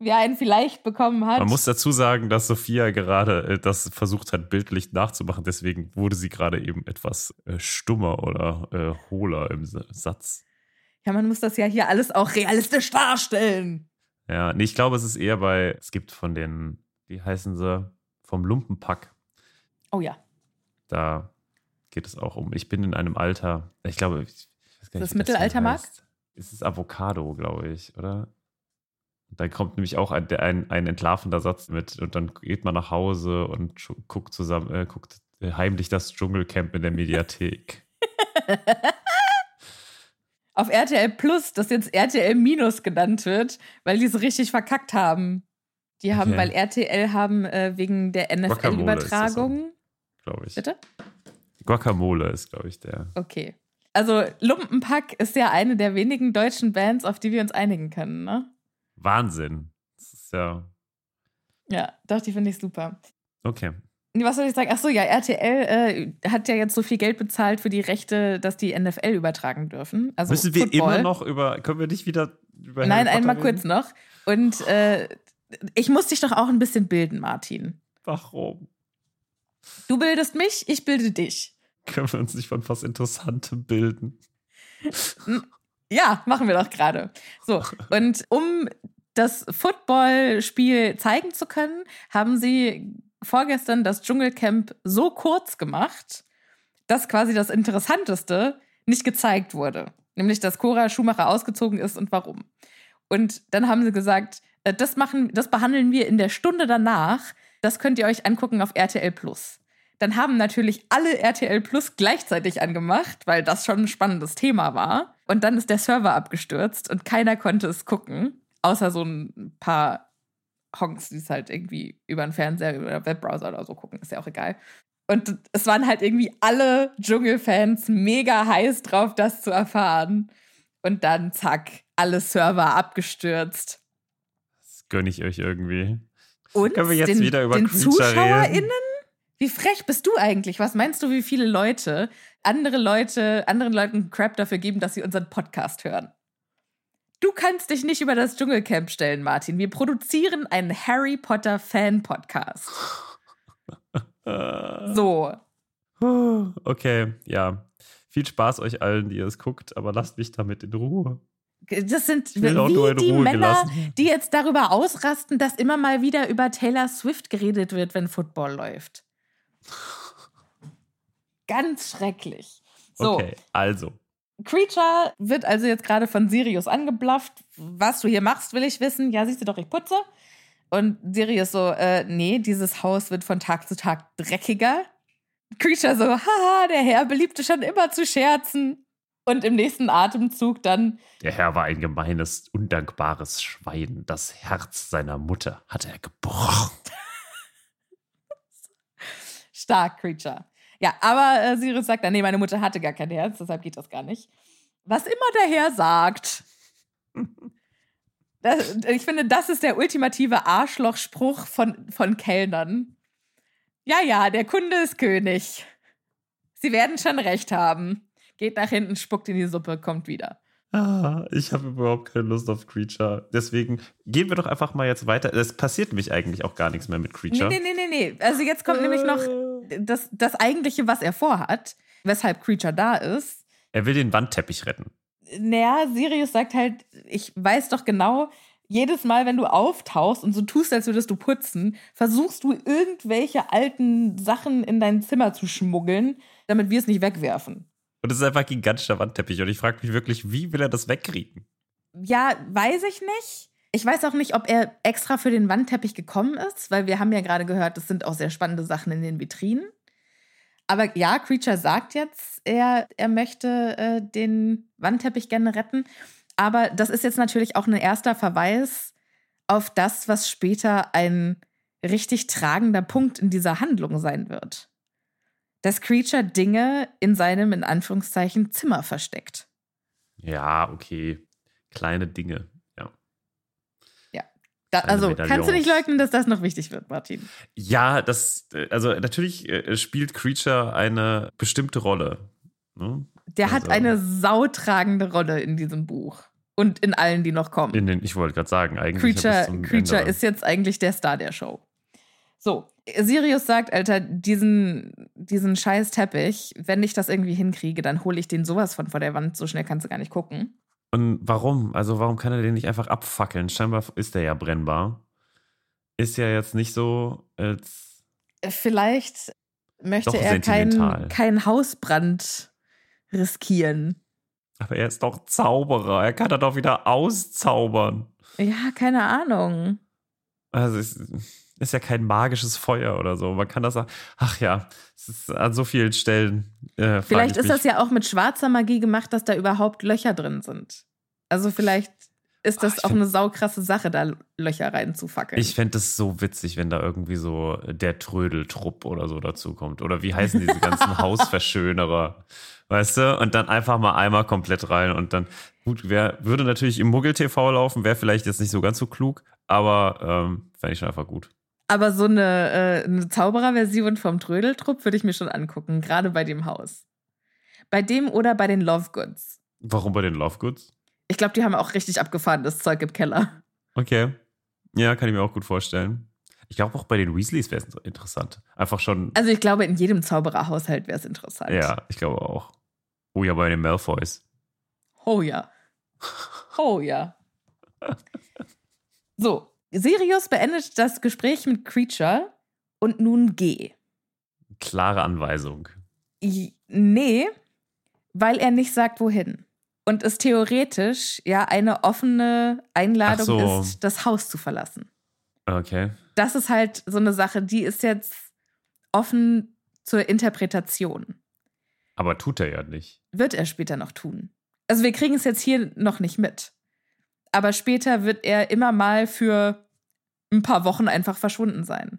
wer einen vielleicht bekommen hat. Man muss dazu sagen, dass Sophia gerade äh, das versucht hat, bildlich nachzumachen. Deswegen wurde sie gerade eben etwas äh, stummer oder äh, hohler im Satz. ja, man muss das ja hier alles auch realistisch darstellen. Ja, nee, ich glaube, es ist eher bei, es gibt von den, wie heißen sie, vom Lumpenpack. Oh ja. Da geht es auch um, ich bin in einem Alter, ich glaube, ich weiß gar Das wie Mittelalter, Lied Marc? heißt. Es ist Avocado, glaube ich, oder? Dann kommt nämlich auch ein, ein, ein entlarvender Satz mit und dann geht man nach Hause und guckt zusammen, äh, guckt heimlich das Dschungelcamp in der Mediathek. Auf RTL Plus, das jetzt RTL Minus genannt wird, weil die so richtig verkackt haben. Die haben, Okay. weil RTL haben äh, wegen der NFL-Übertragung. glaube ich. Bitte? Guacamole ist, glaube ich, der. Okay. Also Lumpenpack ist ja eine der wenigen deutschen Bands, auf die wir uns einigen können, ne? Wahnsinn. Das ist ja. Ja, doch, die finde ich super. Okay. Was soll ich sagen? Ach so, ja, RTL äh, hat ja jetzt so viel Geld bezahlt für die Rechte, dass die NFL übertragen dürfen. Also Müssen wir Football. immer noch über. Können wir nicht wieder über. Nein, einmal Potter kurz reden? noch. Und äh, ich muss dich doch auch ein bisschen bilden, Martin. Warum? Du bildest mich, ich bilde dich. Können wir uns nicht von was Interessantem bilden? Ja, machen wir doch gerade. So, und um das Footballspiel zeigen zu können, haben sie vorgestern das Dschungelcamp so kurz gemacht, dass quasi das Interessanteste nicht gezeigt wurde. Nämlich, dass Cora Schumacher ausgezogen ist und warum. Und dann haben sie gesagt, äh, das machen, das behandeln wir in der Stunde danach. Das könnt ihr euch angucken auf RTL Plus. Dann haben natürlich alle RTL Plus gleichzeitig angemacht, weil das schon ein spannendes Thema war. Und dann ist der Server abgestürzt und keiner konnte es gucken, außer so ein paar Honks, die es halt irgendwie über einen Fernseher oder Webbrowser oder so gucken, ist ja auch egal. Und es waren halt irgendwie alle Dschungelfans mega heiß drauf, das zu erfahren. Und dann, zack, alle Server abgestürzt. Das gönne ich euch irgendwie. Und Können wir jetzt den, wieder über den Creature ZuschauerInnen? reden? Wie frech bist du eigentlich? Was meinst du, wie viele Leute andere Leute, anderen Leuten Crap dafür geben, dass sie unseren Podcast hören? Du kannst dich nicht über das Dschungelcamp stellen, Martin. Wir produzieren einen Harry Potter Fan-Podcast. Äh, So. Okay, ja. Viel Spaß euch allen, die es guckt, aber lasst mich damit in Ruhe. Das sind wie die Ruhe Männer, gelassen. die jetzt darüber ausrasten, dass immer mal wieder über Taylor Swift geredet wird, wenn Football läuft. Ganz schrecklich. So, Okay, also. Creature wird also jetzt gerade von Sirius angeblafft. Was du hier machst, will ich wissen. Ja, siehst du doch, ich putze. Und Sirius so, äh, nee, dieses Haus wird von Tag zu Tag dreckiger. Creature so, haha, der Herr beliebte schon immer zu scherzen. Und im nächsten Atemzug dann, Der Herr war ein gemeines, undankbares Schwein. Das Herz seiner Mutter hat er gebrochen. stark, Creature. Ja, aber äh, Sirius sagt dann, nee, meine Mutter hatte gar kein Herz, deshalb geht das gar nicht. Was immer der Herr sagt. Das, ich finde, das ist der ultimative Arschlochspruch von, von Kellnern. Ja, ja, der Kunde ist König. Sie werden schon recht haben. Geht nach hinten, spuckt in die Suppe, kommt wieder. Ah, ich habe überhaupt keine Lust auf Creature. Deswegen gehen wir doch einfach mal jetzt weiter. Es passiert nämlich eigentlich auch gar nichts mehr mit Creature. Nee, nee, nee, nee, nee. Also jetzt kommt nämlich noch das, das eigentliche, was er vorhat, weshalb Creature da ist. Er will den Wandteppich retten. Naja, Sirius sagt halt, ich weiß doch genau, jedes Mal, wenn du auftauchst und so tust, als würdest du putzen, versuchst du irgendwelche alten Sachen in dein Zimmer zu schmuggeln, damit wir es nicht wegwerfen. Und es ist einfach ein gigantischer Wandteppich. Und ich frage mich wirklich, wie will er das wegkriegen? Ja, weiß ich nicht. Ich weiß auch nicht, ob er extra für den Wandteppich gekommen ist, weil wir haben ja gerade gehört, es sind auch sehr spannende Sachen in den Vitrinen. Aber ja, Creature sagt jetzt, er, er möchte äh, den Wandteppich gerne retten. Aber das ist jetzt natürlich auch ein erster Verweis auf das, was später ein richtig tragender Punkt in dieser Handlung sein wird. Dass Creature Dinge in seinem, in Anführungszeichen, Zimmer versteckt. Ja, okay. Kleine Dinge. Ja. Ja. Da, also kannst du nicht leugnen, dass das noch wichtig wird, Martin? Ja, das, also natürlich äh, spielt Creature eine bestimmte Rolle. Ne? Der also, hat eine sautragende Rolle in diesem Buch. Und in allen, die noch kommen. In den, ich wollte gerade sagen, eigentlich. Creature, Creature ist jetzt eigentlich der Star der Show. So, Sirius sagt, Alter, diesen, diesen scheiß Teppich, wenn ich das irgendwie hinkriege, dann hole ich den sowas von vor der Wand. So schnell kannst du gar nicht gucken. Und warum? Also, warum kann er den nicht einfach abfackeln? Scheinbar ist der ja brennbar. Ist ja jetzt nicht so, als. Vielleicht möchte er keinen kein Hausbrand riskieren. Aber er ist doch Zauberer. Er kann da doch wieder auszaubern. Ja, keine Ahnung. Also, es ist ja kein magisches Feuer oder so. Man kann das sagen, ach ja, es ist an so vielen Stellen. Äh, vielleicht ist das ja auch mit schwarzer Magie gemacht, dass da überhaupt Löcher drin sind. Also vielleicht ist das ach, auch find, eine saukrasse Sache, da Löcher reinzufackeln. Ich fände das so witzig, wenn da irgendwie so der Trödeltrupp oder so dazukommt. Oder wie heißen diese ganzen Hausverschönerer? Weißt du? Und dann einfach mal einmal komplett rein und dann, gut, wer würde natürlich im Muggel-TV laufen, wäre vielleicht jetzt nicht so ganz so klug, aber ähm, fände ich schon einfach gut. Aber so eine, äh, eine Zaubererversion vom Trödeltrupp würde ich mir schon angucken, gerade bei dem Haus. Bei dem oder bei den Lovegoods. Warum bei den Lovegoods? Ich glaube, die haben auch richtig abgefahrenes Zeug im Keller. Okay. Ja, kann ich mir auch gut vorstellen. Ich glaube auch bei den Weasleys wäre es interessant. Einfach schon. Also ich glaube, in jedem Zaubererhaushalt wäre es interessant. Ja, ich glaube auch. Oh ja, bei den Malfoys. Oh ja. Oh ja. So, Sirius beendet das Gespräch mit Creature und nun geh. Klare Anweisung. Nee, weil er nicht sagt, wohin. Und es theoretisch ja eine offene Einladung so. ist, das Haus zu verlassen. Okay. Das ist halt so eine Sache, die ist jetzt offen zur Interpretation. Aber tut er ja nicht. Wird er später noch tun. Also wir kriegen es jetzt hier noch nicht mit. Aber später wird er immer mal für ein paar Wochen einfach verschwunden sein.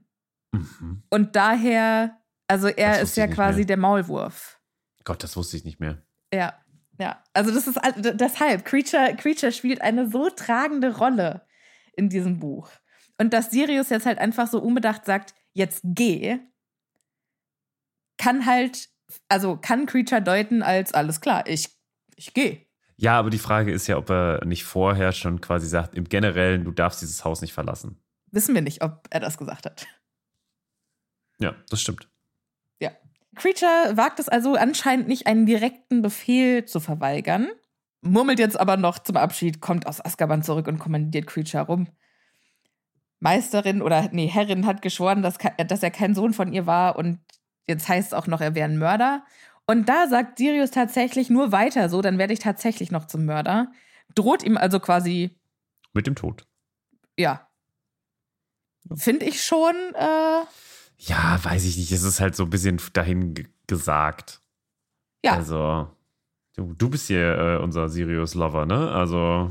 Mhm. Und daher, also er ist ja quasi mehr. der Maulwurf. Gott, das wusste ich nicht mehr. Ja, ja. Also das ist deshalb, Creature, Creature spielt eine so tragende Rolle in diesem Buch. Und dass Sirius jetzt halt einfach so unbedacht sagt, jetzt geh, kann halt, also kann Creature deuten als alles klar, ich, ich gehe. Ja, aber die Frage ist ja, ob er nicht vorher schon quasi sagt, im Generellen, du darfst dieses Haus nicht verlassen wissen wir nicht, ob er das gesagt hat. Ja, das stimmt. Ja. Creature wagt es also anscheinend nicht, einen direkten Befehl zu verweigern, murmelt jetzt aber noch zum Abschied, kommt aus Azkaban zurück und kommandiert Creature rum. Meisterin oder nee, Herrin hat geschworen, dass, dass er kein Sohn von ihr war und jetzt heißt es auch noch, er wäre ein Mörder. Und da sagt Sirius tatsächlich nur weiter so, dann werde ich tatsächlich noch zum Mörder. Droht ihm also quasi. Mit dem Tod. Ja, Finde ich schon. Äh ja, weiß ich nicht. Es ist halt so ein bisschen dahin gesagt. Ja. Also, du, du bist hier äh, unser Sirius-Lover, ne? Also.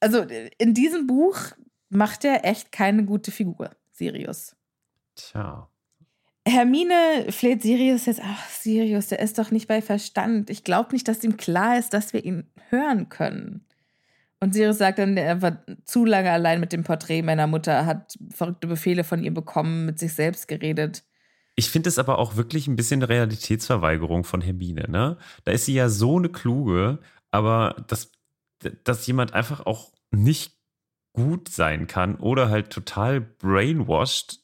Also, in diesem Buch macht er echt keine gute Figur, Sirius. Tja. Hermine fleht Sirius jetzt, ach, Sirius, der ist doch nicht bei Verstand. Ich glaube nicht, dass ihm klar ist, dass wir ihn hören können. Und Sirius sagt dann, er war zu lange allein mit dem Porträt meiner Mutter, hat verrückte Befehle von ihr bekommen, mit sich selbst geredet. Ich finde es aber auch wirklich ein bisschen Realitätsverweigerung von Hermine, ne? Da ist sie ja so eine kluge, aber dass, dass jemand einfach auch nicht gut sein kann oder halt total brainwashed,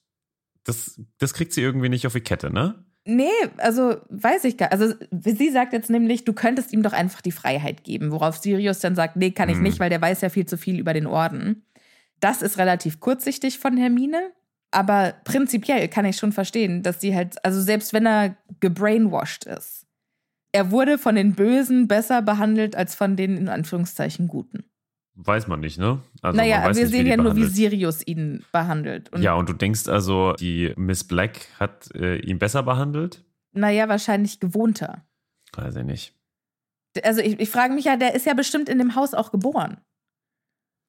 das, das kriegt sie irgendwie nicht auf die Kette, ne? Nee, also weiß ich gar Also sie sagt jetzt nämlich, du könntest ihm doch einfach die Freiheit geben, worauf Sirius dann sagt, nee, kann ich mhm. nicht, weil der weiß ja viel zu viel über den Orden. Das ist relativ kurzsichtig von Hermine, aber prinzipiell kann ich schon verstehen, dass sie halt, also selbst wenn er gebrainwashed ist, er wurde von den Bösen besser behandelt als von den in Anführungszeichen Guten. Weiß man nicht, ne? Also naja, wir nicht, sehen ja nur, wie. Sirius ihn behandelt. Und Ja, und du denkst also, die Miss Black hat äh, ihn besser behandelt? naja, wahrscheinlich gewohnter. Weiß ich nicht. Also ich, ich frage mich ja, der ist ja bestimmt in dem Haus auch geboren.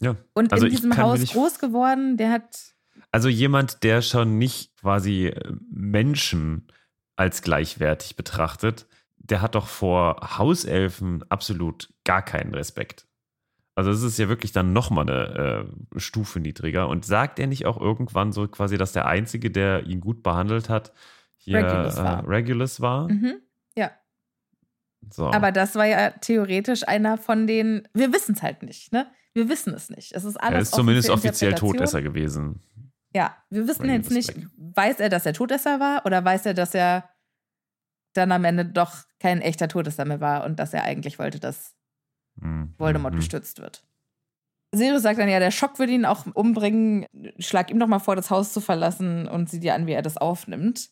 Ja. Und Also in diesem Haus groß geworden, der hat. Also jemand, der schon nicht quasi äh, Menschen als gleichwertig betrachtet, der hat doch vor Hauselfen absolut gar keinen Respekt. Also es ist ja wirklich dann nochmal eine äh, Stufe niedriger. Und sagt er nicht auch irgendwann so quasi, dass der Einzige, der ihn gut behandelt hat, hier Regulus war. Äh, Regulus war? Mhm. Ja. So. Aber das war ja theoretisch einer von den. Wir wissen es halt nicht, ne? Wir wissen es nicht. Es ist alles er ist zumindest offiziell. Todesser gewesen. Ja, wir wissen Regulus jetzt nicht, weiß er, dass er Todesser war oder weiß er, dass er dann am Ende doch kein echter Todesser mehr war und dass er eigentlich wollte, dass Hm, Voldemort hm, hm. gestützt wird. Sirius sagt dann ja, der Schock würde ihn auch umbringen. Schlag ihm doch mal vor, das Haus zu verlassen und sieh dir an, wie er das aufnimmt.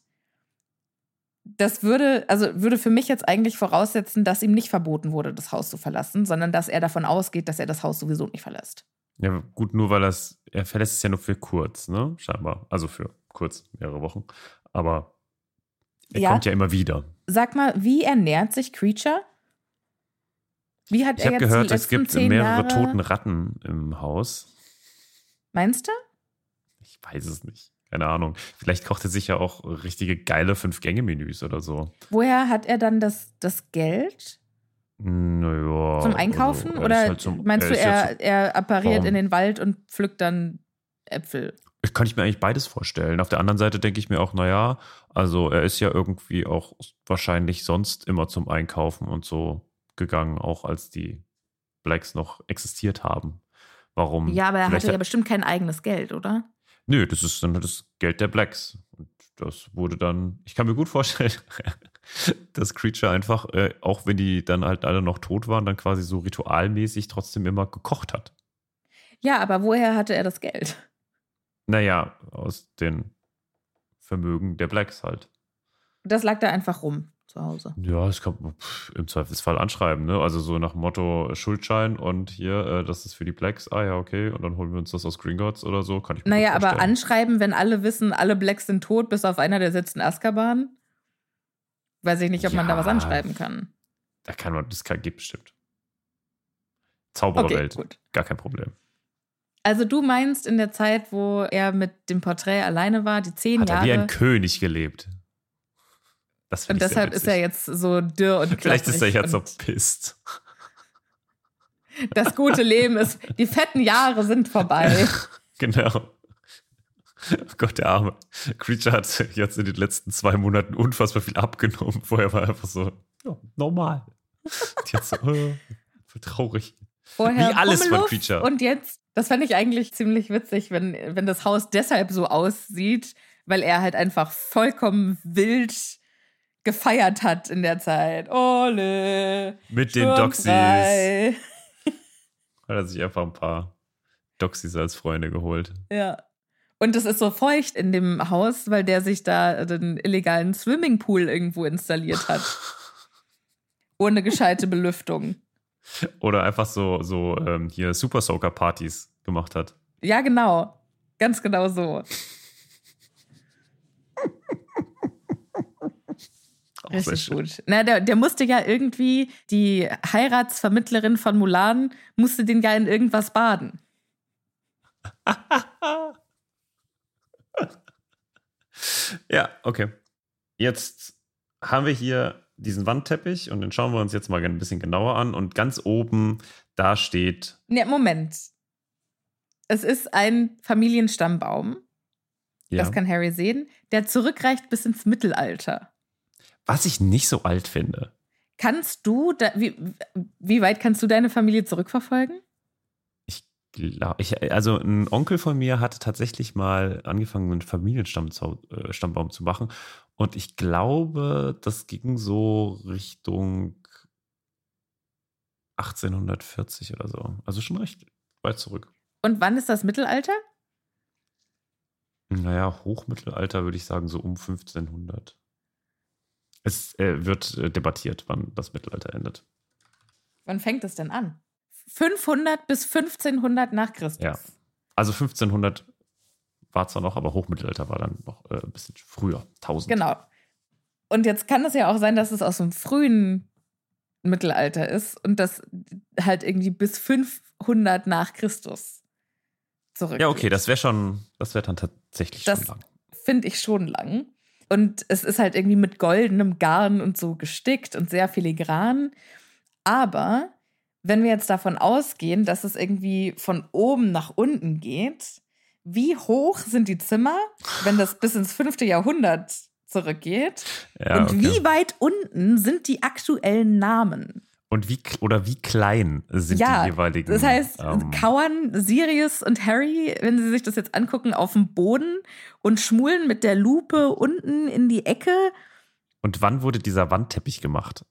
Das würde, also würde für mich jetzt eigentlich voraussetzen, dass ihm nicht verboten wurde, das Haus zu verlassen, sondern dass er davon ausgeht, dass er das Haus sowieso nicht verlässt. Ja, gut, nur weil das, er verlässt es ja nur für kurz, ne? Scheinbar. Also für kurz, mehrere Wochen. Aber er Ja. kommt ja immer wieder. Sag mal, wie ernährt sich Creature? Wie hat Ich er habe jetzt gehört, die es letzten gibt zehn mehrere Jahre, toten Ratten im Haus. Meinst du? Ich weiß es nicht. Keine Ahnung. Vielleicht kocht er sich ja auch richtige geile Fünf-Gänge-Menüs oder so. Woher hat er dann das, das Geld Naja. zum Einkaufen? also er Oder halt zum- meinst du, ist ja er, er appariert Warum? in den Wald und pflückt dann Äpfel? Ich kann ich mir eigentlich beides vorstellen. Auf der anderen Seite denke ich mir auch, naja, also er ist ja irgendwie auch wahrscheinlich sonst immer zum Einkaufen und so gegangen, auch als die Blacks noch existiert haben. Warum? Ja, aber er hatte ja bestimmt kein eigenes Geld, oder? Nö, das ist dann das Geld der Blacks. Und das wurde dann, ich kann mir gut vorstellen, dass Creature einfach, äh, auch wenn die dann halt alle noch tot waren, dann quasi so ritualmäßig trotzdem immer gekocht hat. Ja, aber woher hatte er das Geld? Naja, aus den Vermögen der Blacks halt. Das lag da einfach rum zu Hause. Ja, man pff, im Zweifelsfall anschreiben, ne? Also so nach dem Motto Schuldschein und hier, äh, das ist für die Blacks. Ah ja, okay. Und dann holen wir uns das aus Gringotts oder so. Kann ich mir Naja, aber anschreiben, wenn alle wissen, alle Blacks sind tot, bis auf einer, der sitzt in Azkaban. Weiß ich nicht, ob man da Ja. was anschreiben kann. Da kann man, das kann, geht bestimmt. Zaubererwelt, gut. gar kein Problem. Also du meinst in der Zeit, wo er mit dem Porträt alleine war, die zehn Hat er wie Jahre. ein König gelebt. Und deshalb ist er jetzt so dürr und Vielleicht ist er jetzt so pisst. Das gute Leben ist, die fetten Jahre sind vorbei. Genau. Oh Gott, der arme Creature hat jetzt in den letzten zwei Monaten unfassbar viel abgenommen. Vorher war er einfach so ja, normal. Und jetzt so, äh, traurig. Vorher Wie alles von Creature. Und jetzt, das fände ich eigentlich ziemlich witzig, wenn, wenn das Haus deshalb so aussieht, weil er halt einfach vollkommen wild gefeiert hat in der Zeit. Ole! Mit den Doxys. Hat er sich einfach ein paar Doxys als Freunde geholt. Ja. Und es ist so feucht in dem Haus, weil der sich da den illegalen Swimmingpool irgendwo installiert hat. Ohne gescheite Belüftung. Oder einfach so, so ähm, hier Super Soaker Partys gemacht hat. Ja, genau. Ganz genau so. Auch sehr Richtig schön. gut. Na, der, der musste ja irgendwie, die Heiratsvermittlerin von Mulan musste den ja in irgendwas baden. Ja, okay. Jetzt haben wir hier diesen Wandteppich und den schauen wir uns jetzt mal ein bisschen genauer an. Und ganz oben, da steht, Ne, Moment. Es ist ein Familienstammbaum, ja, das kann Harry sehen, der zurückreicht bis ins Mittelalter. Was ich nicht so alt finde. Kannst du, da, wie, wie weit kannst du deine Familie zurückverfolgen? Ich, also ein Onkel von mir hatte tatsächlich mal angefangen, einen Familienstammbaum zu machen. Und ich glaube, das ging so Richtung 1840 oder so. Also schon recht weit zurück. Und wann ist das Mittelalter? Naja, Hochmittelalter würde ich sagen, so um 1500. Es äh, wird äh, debattiert, wann das Mittelalter endet. Wann fängt es denn an? 500 bis 1500 nach Christus. Ja. Also 1500 war zwar noch, aber Hochmittelalter war dann noch äh, ein bisschen früher. 1000. Genau. Und jetzt kann es ja auch sein, dass es aus dem frühen Mittelalter ist und das halt irgendwie bis 500 nach Christus zurück. Ja, okay, das wäre schon, das wäre dann tatsächlich Das schon lang. finde ich schon lang. Und es ist halt irgendwie mit goldenem Garn und so gestickt und sehr filigran. Aber wenn wir jetzt davon ausgehen, dass es irgendwie von oben nach unten geht, wie hoch sind die Zimmer, wenn das bis ins fünfte Jahrhundert zurückgeht? Ja, und okay. wie weit unten sind die aktuellen Namen? Und wie oder wie klein sind ja, die jeweiligen? das heißt, ähm, kauern Sirius und Harry, wenn sie sich das jetzt angucken, auf dem Boden und schmulen mit der Lupe unten in die Ecke. und wann wurde dieser Wandteppich gemacht?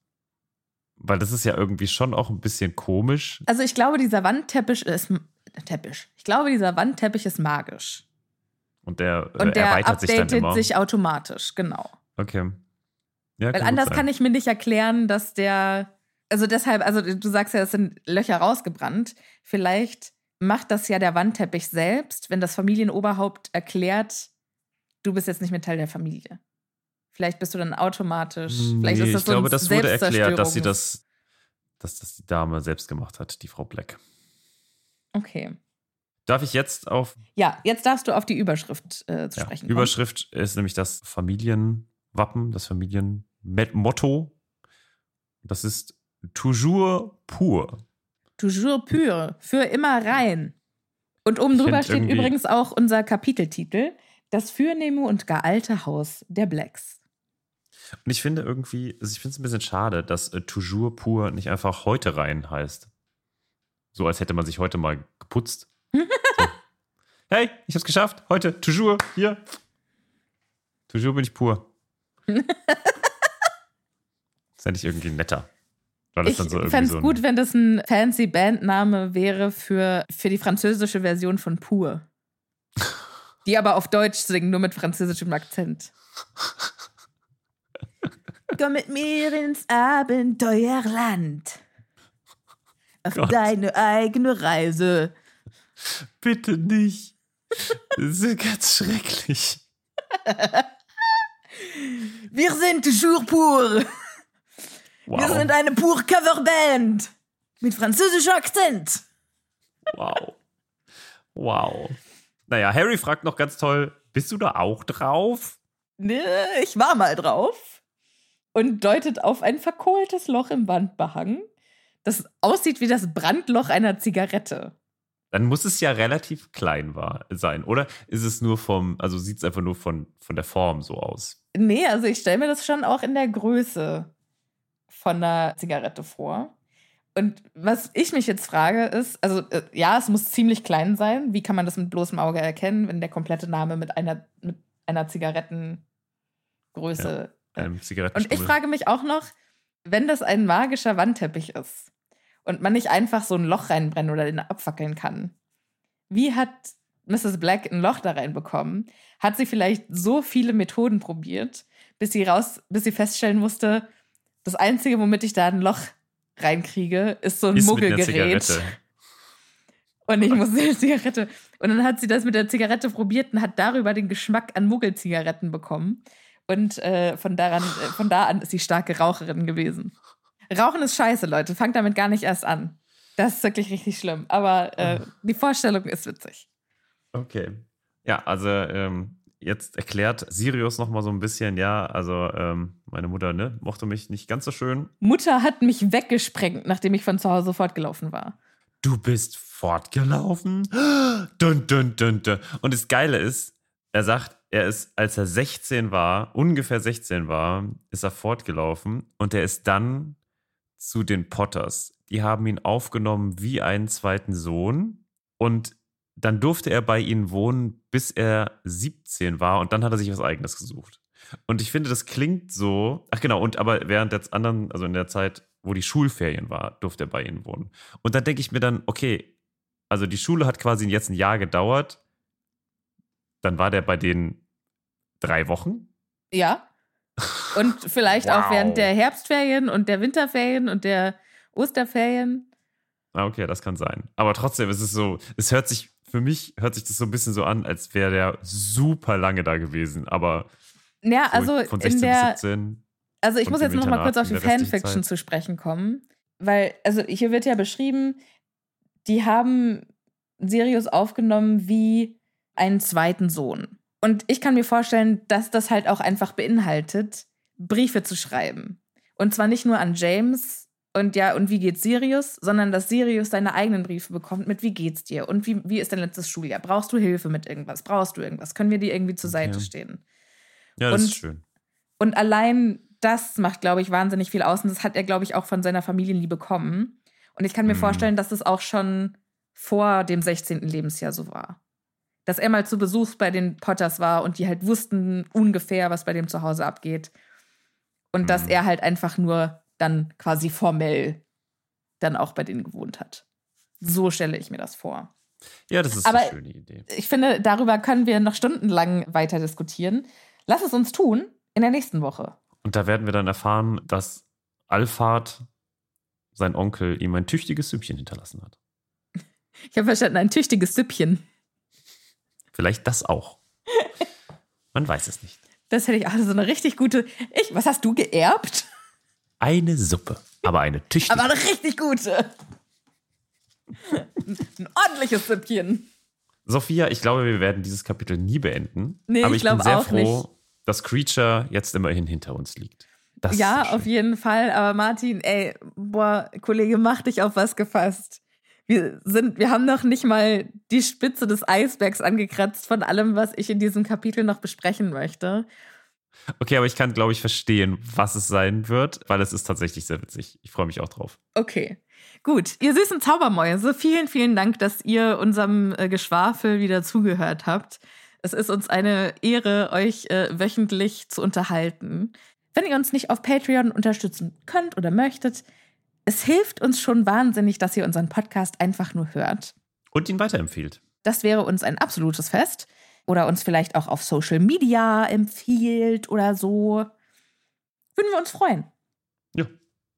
Weil das ist ja irgendwie schon auch ein bisschen komisch. Also ich glaube, dieser Wandteppich ist Teppich. Ich glaube, dieser Wandteppich ist magisch. Und der, äh, Und der erweitert sich dann immer. sich automatisch, genau. okay. Ja, Weil anders sein. kann ich mir nicht erklären, dass der. Also deshalb, also du sagst ja, es sind Löcher rausgebrannt. Vielleicht macht das ja der Wandteppich selbst, wenn das Familienoberhaupt erklärt, du bist jetzt nicht mehr Teil der Familie. Vielleicht bist du dann automatisch. Vielleicht Nee, ist das ich so glaube, das wurde erklärt, dass sie das, dass das die Dame selbst gemacht hat, die Frau Black. Okay. Darf ich jetzt auf Ja, jetzt darfst du auf die Überschrift äh, zu ja, sprechen kommen. Überschrift ist nämlich das Familienwappen, das Familienmotto. Das ist toujours pur. Toujours pur, für immer rein. Und oben drüber steht irgendwie- übrigens auch unser Kapiteltitel: Das fürnehme und gar alte Haus der Blacks. Und ich finde irgendwie, also ich finde es ein bisschen schade, dass äh, toujours pur nicht einfach heute rein heißt. So als hätte man sich heute mal geputzt. so. Hey, ich hab's geschafft. Heute, toujours, hier. Toujours bin ich pur. das fände ich irgendwie netter. Ich so fände es so gut, wenn das ein fancy Bandname wäre für, für die französische Version von Pur. Die aber auf Deutsch singen, nur mit französischem Akzent. Komm mit mir ins Abenteuerland. Auf Gott. deine eigene Reise. Bitte nicht. Das ist ganz schrecklich. Wir sind toujours pur. Wow. Wir sind eine pur Coverband. Mit französischem Akzent. Wow. Wow. Naja, Harry fragt noch ganz toll: Bist du da auch drauf? Ne, ich war mal drauf. Und deutet auf ein verkohltes Loch im Wandbehang, das aussieht wie das Brandloch einer Zigarette. Dann muss es ja relativ klein war, sein, oder? Ist es nur vom, also sieht es einfach nur von, von der Form so aus? Nee, also ich stelle mir das schon auch in der Größe von einer Zigarette vor. Und was ich mich jetzt frage ist, also äh, ja, es muss ziemlich klein sein. Wie kann man das mit bloßem Auge erkennen, wenn der komplette Name mit einer, mit einer Zigarettengröße Einem Und Zigarettenstummel. ich frage mich auch noch, wenn das ein magischer Wandteppich ist und man nicht einfach so ein Loch reinbrennen oder den abfackeln kann, wie hat Mrs. Black ein Loch da reinbekommen? Hat sie vielleicht so viele Methoden probiert, bis sie raus, bis sie feststellen musste, das Einzige, womit ich da ein Loch reinkriege, ist so ein Ist Muggelgerät. Und ich muss eine Zigarette. Und dann hat sie das mit der Zigarette probiert und hat darüber den Geschmack an Muggelzigaretten bekommen. Und äh, von, daran, äh, von da an ist sie starke Raucherin gewesen. Rauchen ist scheiße, Leute. Fangt damit gar nicht erst an. Das ist wirklich richtig schlimm. Aber äh, die Vorstellung ist witzig. Okay. Ja, also ähm, jetzt erklärt Sirius noch mal so ein bisschen, ja, also ähm, meine Mutter, ne, mochte mich nicht ganz so schön. Mutter hat mich weggesprengt, nachdem ich von zu Hause fortgelaufen war. Du bist fortgelaufen? Dun, dun, dun, dun. Und das Geile ist, er sagt, er ist, als er 16 war, ungefähr 16 war, ist er fortgelaufen und er ist dann zu den Potters. Die haben ihn aufgenommen wie einen zweiten Sohn und dann durfte er bei ihnen wohnen, bis er 17 war und dann hat er sich was eigenes gesucht. Und ich finde, das klingt so. Ach genau, und aber während der anderen, also in der Zeit, wo die Schulferien war, durfte er bei ihnen wohnen. Und dann denke ich mir dann, okay, also die Schule hat quasi jetzt ein Jahr gedauert. Dann war der bei denen drei Wochen. Ja. Und vielleicht Wow. auch während der Herbstferien und der Winterferien und der Osterferien. Ah, okay, das kann sein. Aber trotzdem ist es so, es hört sich, für mich hört sich das so ein bisschen so an, als wäre der super lange da gewesen. Aber Ja, also von in 16 der, bis 17. Also ich muss jetzt noch mal kurz auf die Fanfiction zu sprechen kommen, weil also hier wird ja beschrieben, die haben Sirius aufgenommen wie einen zweiten Sohn. Und ich kann mir vorstellen, dass das halt auch einfach beinhaltet, Briefe zu schreiben. Und zwar nicht nur an James und ja, und wie geht's Sirius, sondern dass Sirius seine eigenen Briefe bekommt mit wie geht's dir und wie, wie ist dein letztes Schuljahr? Brauchst du Hilfe mit irgendwas? Brauchst du irgendwas? Können wir dir irgendwie zur Seite Okay. stehen? Ja, das und- ist schön. Und allein das macht, glaube ich, wahnsinnig viel aus. Und das hat er, glaube ich, auch von seiner Familienliebe bekommen. Und ich kann mir Mhm. vorstellen, dass das auch schon vor dem 16. Lebensjahr so war. Dass er mal zu Besuch bei den Potters war und die halt wussten ungefähr, was bei dem zu Hause abgeht. Und dass Mhm. er halt einfach nur dann quasi formell dann auch bei denen gewohnt hat. So stelle ich mir das vor. Ja, das ist Aber- eine schöne Idee. Ich finde, darüber können wir noch stundenlang weiter diskutieren. Lass es uns tun in der nächsten Woche. Und da werden wir dann erfahren, dass Alfred, sein Onkel, ihm ein tüchtiges Süppchen hinterlassen hat. Ich habe verstanden, ein tüchtiges Süppchen. Vielleicht das auch. Man weiß es nicht. Das hätte ich auch so eine richtig gute. Ich, was hast du geerbt? Eine Suppe, aber eine tüchtige. Aber eine richtig gute. Ein ordentliches Süppchen. Sophia, ich glaube, wir werden dieses Kapitel nie beenden. Nee, aber ich ich, glaube auch froh, nicht. Dass Creature jetzt immerhin hinter uns liegt. Das ja, auf jeden Fall. Aber Martin, ey, boah, Kollege, mach dich auf was gefasst. Wir sind, wir haben noch nicht mal die Spitze des Eisbergs angekratzt von allem, was ich in diesem Kapitel noch besprechen möchte. Okay, aber ich kann, glaube ich, verstehen, was es sein wird, weil es ist tatsächlich sehr witzig. Ich freue mich auch drauf. Okay. Gut, ihr süßen Zaubermäuse, vielen, vielen Dank, dass ihr unserem äh, Geschwafel wieder zugehört habt. Es ist uns eine Ehre, euch äh, wöchentlich zu unterhalten. Wenn ihr uns nicht auf Patreon unterstützen könnt oder möchtet, es hilft uns schon wahnsinnig, dass ihr unseren Podcast einfach nur hört. Und ihn weiterempfiehlt. Das wäre uns ein absolutes Fest. Oder uns vielleicht auch auf Social Media empfiehlt oder so. Würden wir uns freuen. Ja,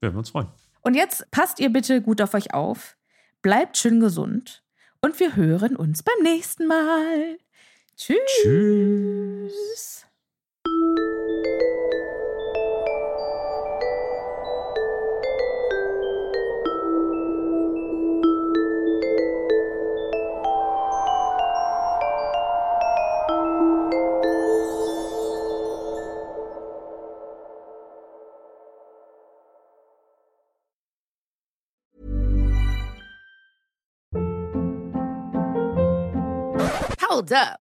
würden wir uns freuen. Und jetzt passt ihr bitte gut auf euch auf, bleibt schön gesund und wir hören uns beim nächsten Mal. Tschüss. Tschüss. Hold up.